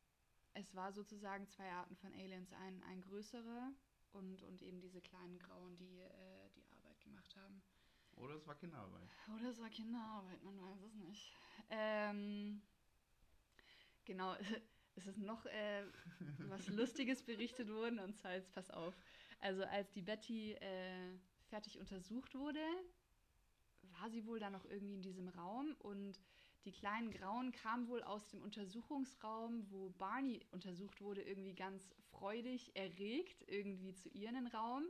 Es war sozusagen zwei Arten von Aliens, ein, ein größerer und, und eben diese kleinen Grauen, die äh, die Arbeit gemacht haben. Oder es war Kinderarbeit. Oder es war Kinderarbeit, man weiß es nicht. Ähm, genau, *laughs* es ist noch äh, was *laughs* Lustiges berichtet worden und zwar jetzt, pass auf. Also als die Betty äh, fertig untersucht wurde, war sie wohl da noch irgendwie in diesem Raum und die kleinen Grauen kamen wohl aus dem Untersuchungsraum, wo Barney untersucht wurde, irgendwie ganz freudig, erregt, irgendwie zu ihr in den Raum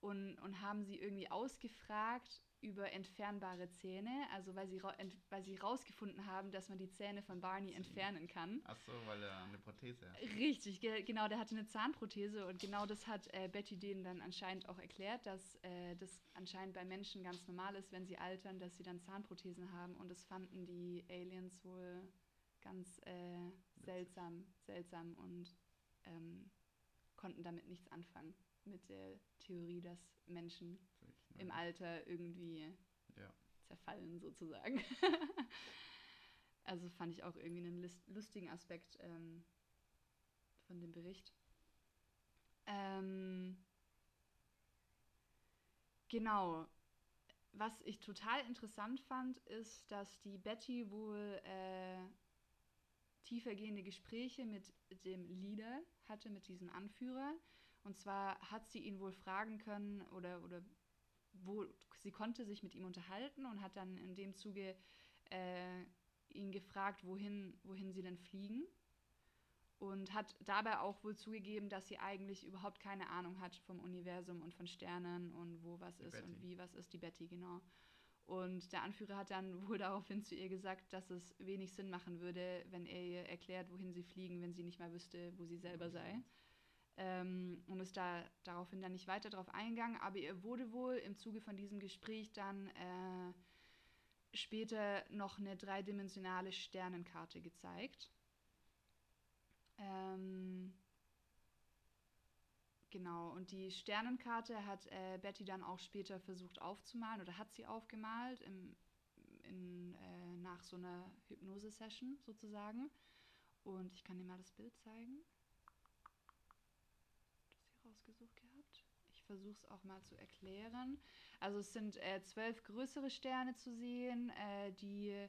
und, und haben sie irgendwie ausgefragt über entfernbare Zähne, also weil sie, weil sie rausgefunden haben, dass man die Zähne von Barney entfernen kann. Ach so, weil er eine Prothese hat. Richtig, ge genau, der hatte eine Zahnprothese und genau das hat äh, Betty denen dann anscheinend auch erklärt, dass äh, das anscheinend bei Menschen ganz normal ist, wenn sie altern, dass sie dann Zahnprothesen haben und das fanden die Aliens wohl ganz äh, seltsam, seltsam und ähm, konnten damit nichts anfangen mit der Theorie, dass Menschen im? Alter irgendwie Ja. zerfallen sozusagen. *laughs* also fand ich auch irgendwie einen lustigen Aspekt ähm, von dem Bericht. Ähm, genau. Was ich total interessant fand, ist, dass die Betty wohl äh, tiefergehende Gespräche mit dem Leader hatte, mit diesem Anführer. Und zwar hat sie ihn wohl fragen können oder, oder wo, sie konnte sich mit ihm unterhalten und hat dann in dem Zuge äh, ihn gefragt, wohin, wohin sie denn fliegen. Und hat dabei auch wohl zugegeben, dass sie eigentlich überhaupt keine Ahnung hat vom Universum und von Sternen und wo was Die ist und Betty. wie was ist, die Betty, genau. Und der Anführer hat dann wohl *laughs* daraufhin zu ihr gesagt, dass es wenig Sinn machen würde, wenn er ihr erklärt, wohin sie fliegen, wenn sie nicht mal wüsste, wo sie selber sei. Ähm, und ist da daraufhin dann nicht weiter darauf eingegangen, aber ihr wurde wohl im Zuge von diesem Gespräch dann äh, später noch eine dreidimensionale Sternenkarte gezeigt. Ähm, genau, und die Sternenkarte hat äh, Betty dann auch später versucht aufzumalen oder hat sie aufgemalt im, in, äh, nach so einer Hypnose-Session sozusagen. Und ich kann dir mal das Bild zeigen. Rausgesucht gehabt. Ich versuche es auch mal zu erklären. Also es sind äh, zwölf größere Sterne zu sehen, äh, die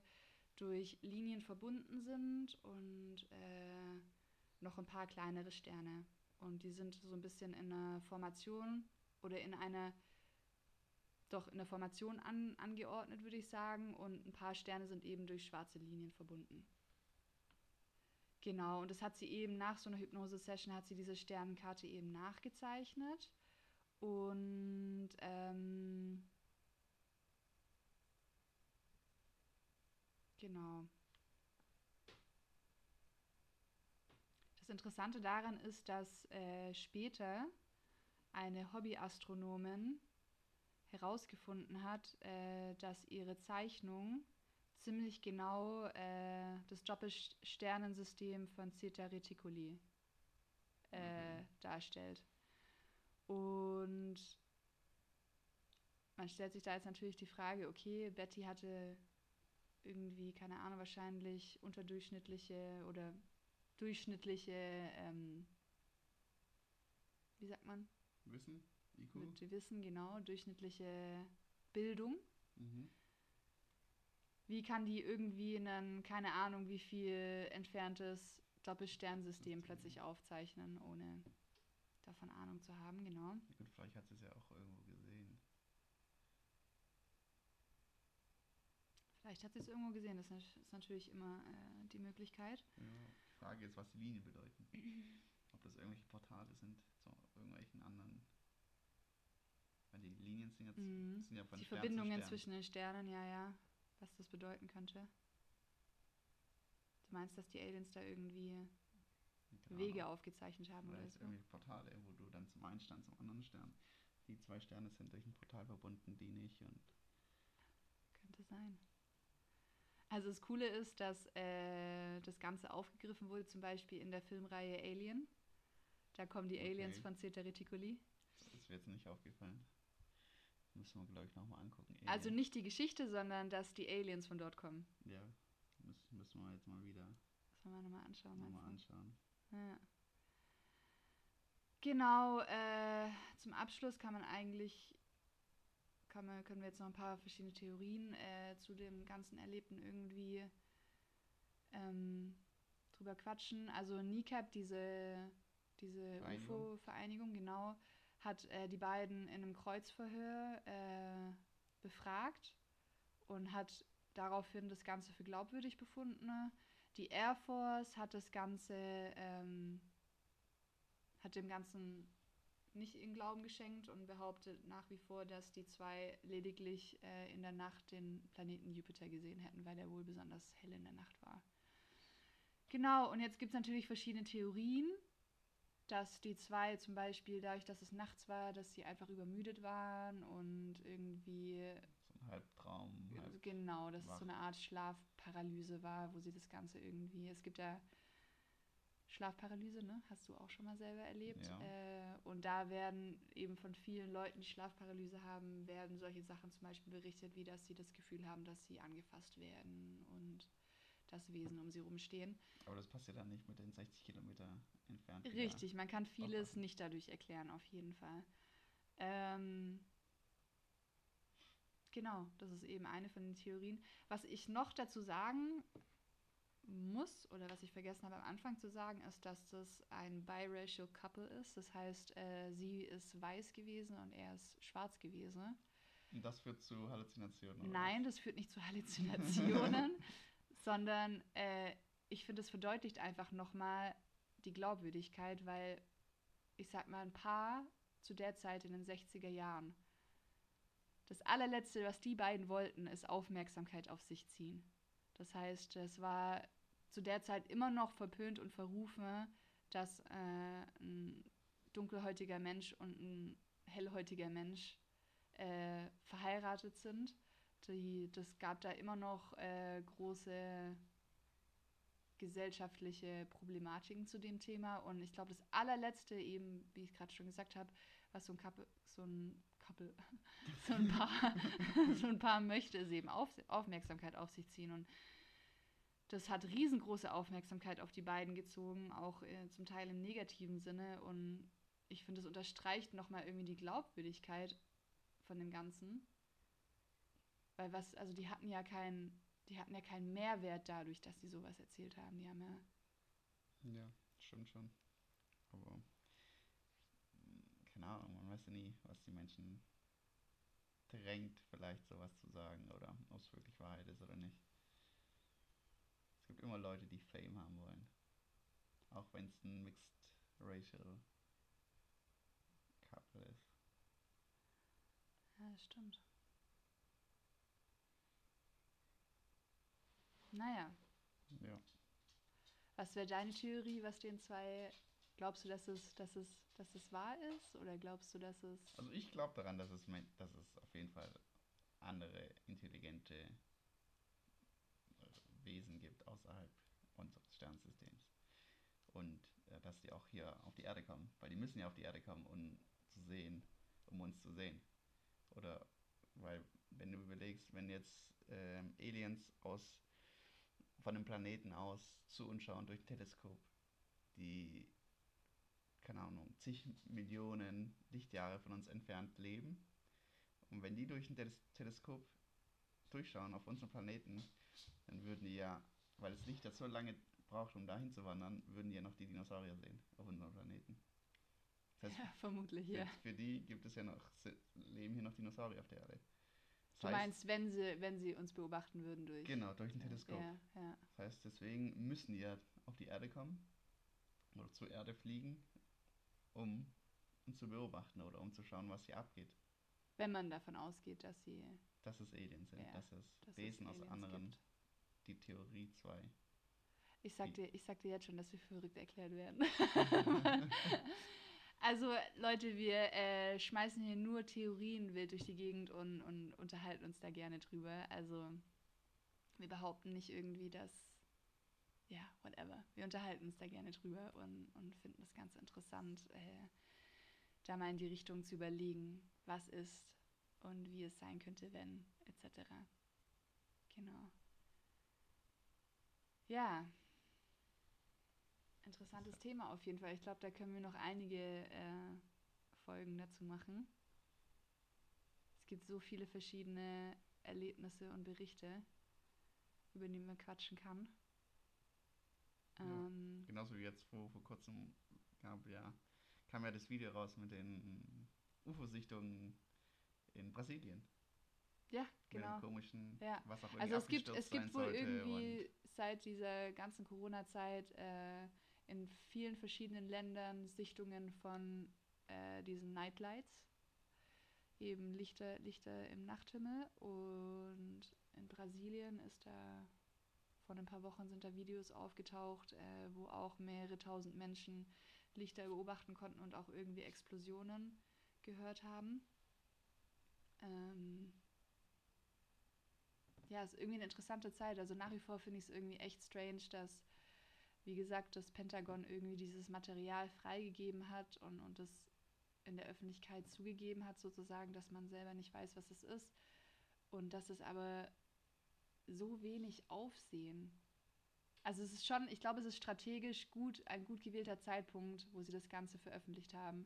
durch Linien verbunden sind und äh, noch ein paar kleinere Sterne. Und die sind so ein bisschen in einer Formation oder in einer doch in der Formation an, angeordnet, würde ich sagen. Und ein paar Sterne sind eben durch schwarze Linien verbunden. Genau, und das hat sie eben nach so einer Hypnose-Session, hat sie diese Sternenkarte eben nachgezeichnet. Und ähm, genau. Das Interessante daran ist, dass äh, später eine Hobbyastronomin herausgefunden hat, äh, dass ihre Zeichnung ziemlich genau äh, das Doppelsternensystem von Zeta Reticuli äh, mhm. darstellt. Und man stellt sich da jetzt natürlich die Frage, okay, Betty hatte irgendwie, keine Ahnung, wahrscheinlich unterdurchschnittliche oder durchschnittliche, ähm, wie sagt man? Wissen, IQ? Wissen, genau, durchschnittliche Bildung. Mhm. Wie kann die irgendwie einen, keine Ahnung, wie viel entferntes Doppelsternsystem plötzlich aufzeichnen, ohne davon Ahnung zu haben, genau. Gut, vielleicht hat sie es ja auch irgendwo gesehen. Vielleicht hat sie es irgendwo gesehen, das ist natürlich immer äh, die Möglichkeit. Ja, die Frage ist, was die Linien bedeuten. Ob das irgendwelche Portale sind zu irgendwelchen anderen. Weil die Linien sind jetzt mhm. sind ja von Die Stern Verbindungen zwischen den Sternen, ja, ja. Was das bedeuten könnte. Du meinst, dass die Aliens da irgendwie genau. Wege aufgezeichnet haben oder, oder so? irgendwelche Portale, wo du dann zum einen Stern, zum anderen Stern. Die zwei Sterne sind durch ein Portal verbunden, die nicht und. Könnte sein. Also das Coole ist, dass äh, das Ganze aufgegriffen wurde, zum Beispiel in der Filmreihe Alien. Da kommen die Aliens okay. von Zeta Reticuli. Das ist mir jetzt nicht aufgefallen. Müssen wir, glaube ich, nochmal angucken. Alien. Also nicht die Geschichte, sondern dass die Aliens von dort kommen. Ja, müssen, müssen wir jetzt mal wieder. Das wollen wir nochmal anschauen. Nochmal anschauen. Ja. Genau, äh, zum Abschluss kann man eigentlich kann man, können wir jetzt noch ein paar verschiedene Theorien äh, zu dem ganzen Erlebten irgendwie ähm, drüber quatschen. Also NICAP, diese, diese UFO-Vereinigung, genau, hat äh, die beiden in einem Kreuzverhör äh, befragt und hat daraufhin das Ganze für glaubwürdig befunden. Die Air Force hat das Ganze, ähm, hat dem Ganzen nicht in Glauben geschenkt und behauptet nach wie vor, dass die zwei lediglich äh, in der Nacht den Planeten Jupiter gesehen hätten, weil der wohl besonders hell in der Nacht war. Genau, und jetzt gibt es natürlich verschiedene Theorien, dass die zwei zum Beispiel dadurch, dass es nachts war, dass sie einfach übermüdet waren und irgendwie. So ein Halbtraum. Halb genau, dass wach. es so eine Art Schlafparalyse war, wo sie das Ganze irgendwie. Es gibt ja Schlafparalyse, ne? Hast du auch schon mal selber erlebt. Ja. Äh, und da werden eben von vielen Leuten, die Schlafparalyse haben, werden solche Sachen zum Beispiel berichtet, wie dass sie das Gefühl haben, dass sie angefasst werden und Wesen um sie rumstehen. Aber das passt ja dann nicht mit den 60 Kilometer entfernt. Richtig, man kann vieles aufpassen. nicht dadurch erklären, auf jeden Fall. Ähm, genau, das ist eben eine von den Theorien. Was ich noch dazu sagen muss oder was ich vergessen habe am Anfang zu sagen, ist, dass das ein biracial couple ist. Das heißt, äh, sie ist weiß gewesen und er ist schwarz gewesen. Und das führt zu Halluzinationen? Nein, das führt nicht zu Halluzinationen, *laughs* sondern äh, ich finde, es verdeutlicht einfach nochmal die Glaubwürdigkeit, weil ich sag mal, ein Paar zu der Zeit in den 60er Jahren, das allerletzte, was die beiden wollten, ist Aufmerksamkeit auf sich ziehen. Das heißt, es war zu der Zeit immer noch verpönt und verrufen, dass äh, ein dunkelhäutiger Mensch und ein hellhäutiger Mensch äh, verheiratet sind. Die, das gab da immer noch äh, große gesellschaftliche Problematiken zu dem Thema. Und ich glaube, das allerletzte eben, wie ich gerade schon gesagt habe, was so ein Couple, so ein Couple, *laughs* so ein Paar, *laughs* so ein Paar möchte, ist eben auf, Aufmerksamkeit auf sich ziehen. Und das hat riesengroße Aufmerksamkeit auf die beiden gezogen, auch äh, zum Teil im negativen Sinne. Und ich finde, es unterstreicht nochmal irgendwie die Glaubwürdigkeit von dem Ganzen. Weil was, also die hatten ja keinen, die hatten ja keinen Mehrwert dadurch, dass sie sowas erzählt haben. Die haben ja. Ja, stimmt schon. Aber keine Ahnung, man weiß ja nie, was die Menschen drängt, vielleicht sowas zu sagen oder ob es wirklich Wahrheit ist oder nicht. Es gibt immer Leute, die Fame haben wollen. Auch wenn es ein Mixed Racial Couple ist. Ja, das stimmt. Naja. Ja. Was wäre deine Theorie, was den zwei. Glaubst du, dass es, dass es, dass es wahr ist? Oder glaubst du, dass es. Also ich glaube daran, dass es, dass es auf jeden Fall andere intelligente äh, Wesen gibt außerhalb unseres Sternsystems. Und äh, dass die auch hier auf die Erde kommen. Weil die müssen ja auf die Erde kommen, um zu sehen, um uns zu sehen. Oder weil, wenn du überlegst, wenn jetzt ähm, Aliens aus von dem Planeten aus zu uns schauen durch ein Teleskop, die, keine Ahnung, zig Millionen Lichtjahre von uns entfernt leben. Und wenn die durch ein Teleskop durchschauen auf unseren Planeten, dann würden die ja, weil das Licht ja so lange braucht, um dahin zu wandern, würden die ja noch die Dinosaurier sehen auf unserem Planeten. Das heißt, ja, vermutlich, für, ja. Für die gibt es ja noch, leben hier noch Dinosaurier auf der Erde. Das du meinst, wenn sie, wenn sie uns beobachten würden durch. Genau, durch ein Teleskop. Ja, ja. Das heißt, deswegen müssen die ja auf die Erde kommen oder zur Erde fliegen, um uns zu beobachten oder um zu schauen, was hier abgeht. Wenn man davon ausgeht, dass sie. Dass es Aliens sind, ja, dass es dass Wesen es aus anderen. Gibt. Die Theorie 2. Ich sag, dir, ich sag dir jetzt schon, dass wir verrückt erklärt werden. *laughs* *laughs* Also Leute, wir äh, schmeißen hier nur Theorien wild durch die Gegend und, und unterhalten uns da gerne drüber. Also wir behaupten nicht irgendwie, dass, ja, whatever. Wir unterhalten uns da gerne drüber und, und finden es ganz interessant, äh, da mal in die Richtung zu überlegen, was ist und wie es sein könnte, wenn, etc. Genau. Ja, interessantes Thema auf jeden Fall. Ich glaube, da können wir noch einige äh, Folgen dazu machen. Es gibt so viele verschiedene Erlebnisse und Berichte, über die man quatschen kann. Ja, ähm, genauso wie jetzt vor, vor kurzem gab ja, kam ja das Video raus mit den UFO-Sichtungen in Brasilien. Ja, genau. Komischen, ja. was auch Also es gibt, es gibt wohl irgendwie seit dieser ganzen Corona-Zeit äh, in vielen verschiedenen Ländern Sichtungen von äh, diesen Nightlights, eben Lichter, Lichter im Nachthimmel. Und in Brasilien ist da vor ein paar Wochen sind da Videos aufgetaucht, äh, wo auch mehrere tausend Menschen Lichter beobachten konnten und auch irgendwie Explosionen gehört haben. Ähm ja, ist irgendwie eine interessante Zeit. Also nach wie vor finde ich es irgendwie echt strange, dass wie gesagt, das Pentagon irgendwie dieses Material freigegeben hat und, und das in der Öffentlichkeit zugegeben hat, sozusagen, dass man selber nicht weiß, was es ist. Und dass es aber so wenig Aufsehen. Also es ist schon, ich glaube, es ist strategisch gut, ein gut gewählter Zeitpunkt, wo sie das Ganze veröffentlicht haben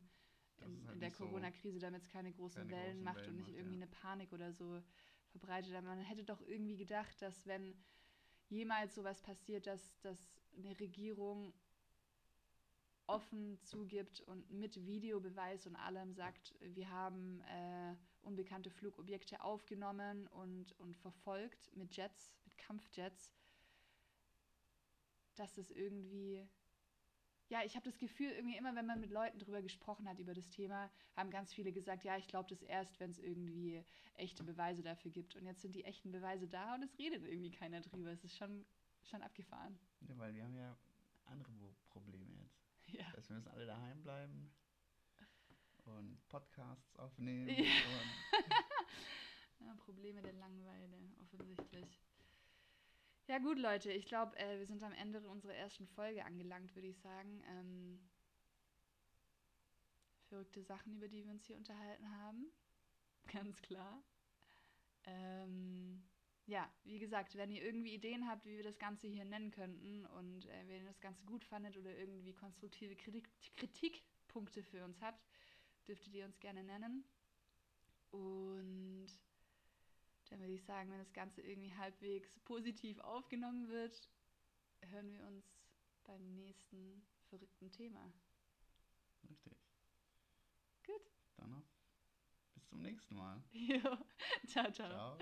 in, halt in der Corona-Krise, damit es keine großen keine Wellen großen macht Wellen und nicht macht, irgendwie ja. eine Panik oder so verbreitet. Aber man hätte doch irgendwie gedacht, dass wenn jemals sowas passiert, dass, dass eine Regierung offen zugibt und mit Videobeweis und allem sagt, wir haben äh, unbekannte Flugobjekte aufgenommen und, und verfolgt mit Jets, mit Kampfjets, dass es irgendwie, ja, ich habe das Gefühl, irgendwie immer, wenn man mit Leuten drüber gesprochen hat, über das Thema, haben ganz viele gesagt, ja, ich glaube das erst, wenn es irgendwie echte Beweise dafür gibt. Und jetzt sind die echten Beweise da und es redet irgendwie keiner drüber. Es ist schon schon abgefahren. Ja, weil wir haben ja andere Probleme jetzt. *laughs* Ja. Das heißt, wir müssen alle daheim bleiben. und Podcasts aufnehmen. Ja. *laughs* Ja, Probleme der Langeweile, offensichtlich. Ja gut, Leute, ich glaube, äh, wir sind am Ende unserer ersten Folge angelangt, würde ich sagen. Ähm, verrückte Sachen, über die wir uns hier unterhalten haben. *laughs* Ganz klar. Ähm, ja, wie gesagt, wenn ihr irgendwie Ideen habt, wie wir das Ganze hier nennen könnten und äh, wenn ihr das Ganze gut fandet oder irgendwie konstruktive Kritik, Kritikpunkte für uns habt, dürftet ihr uns gerne nennen. Und dann würde ich sagen, wenn das Ganze irgendwie halbwegs positiv aufgenommen wird, hören wir uns beim nächsten verrückten Thema. richtig. Gut. Dann noch bis zum nächsten Mal. *laughs* Jo. ciao, ciao. Ciao.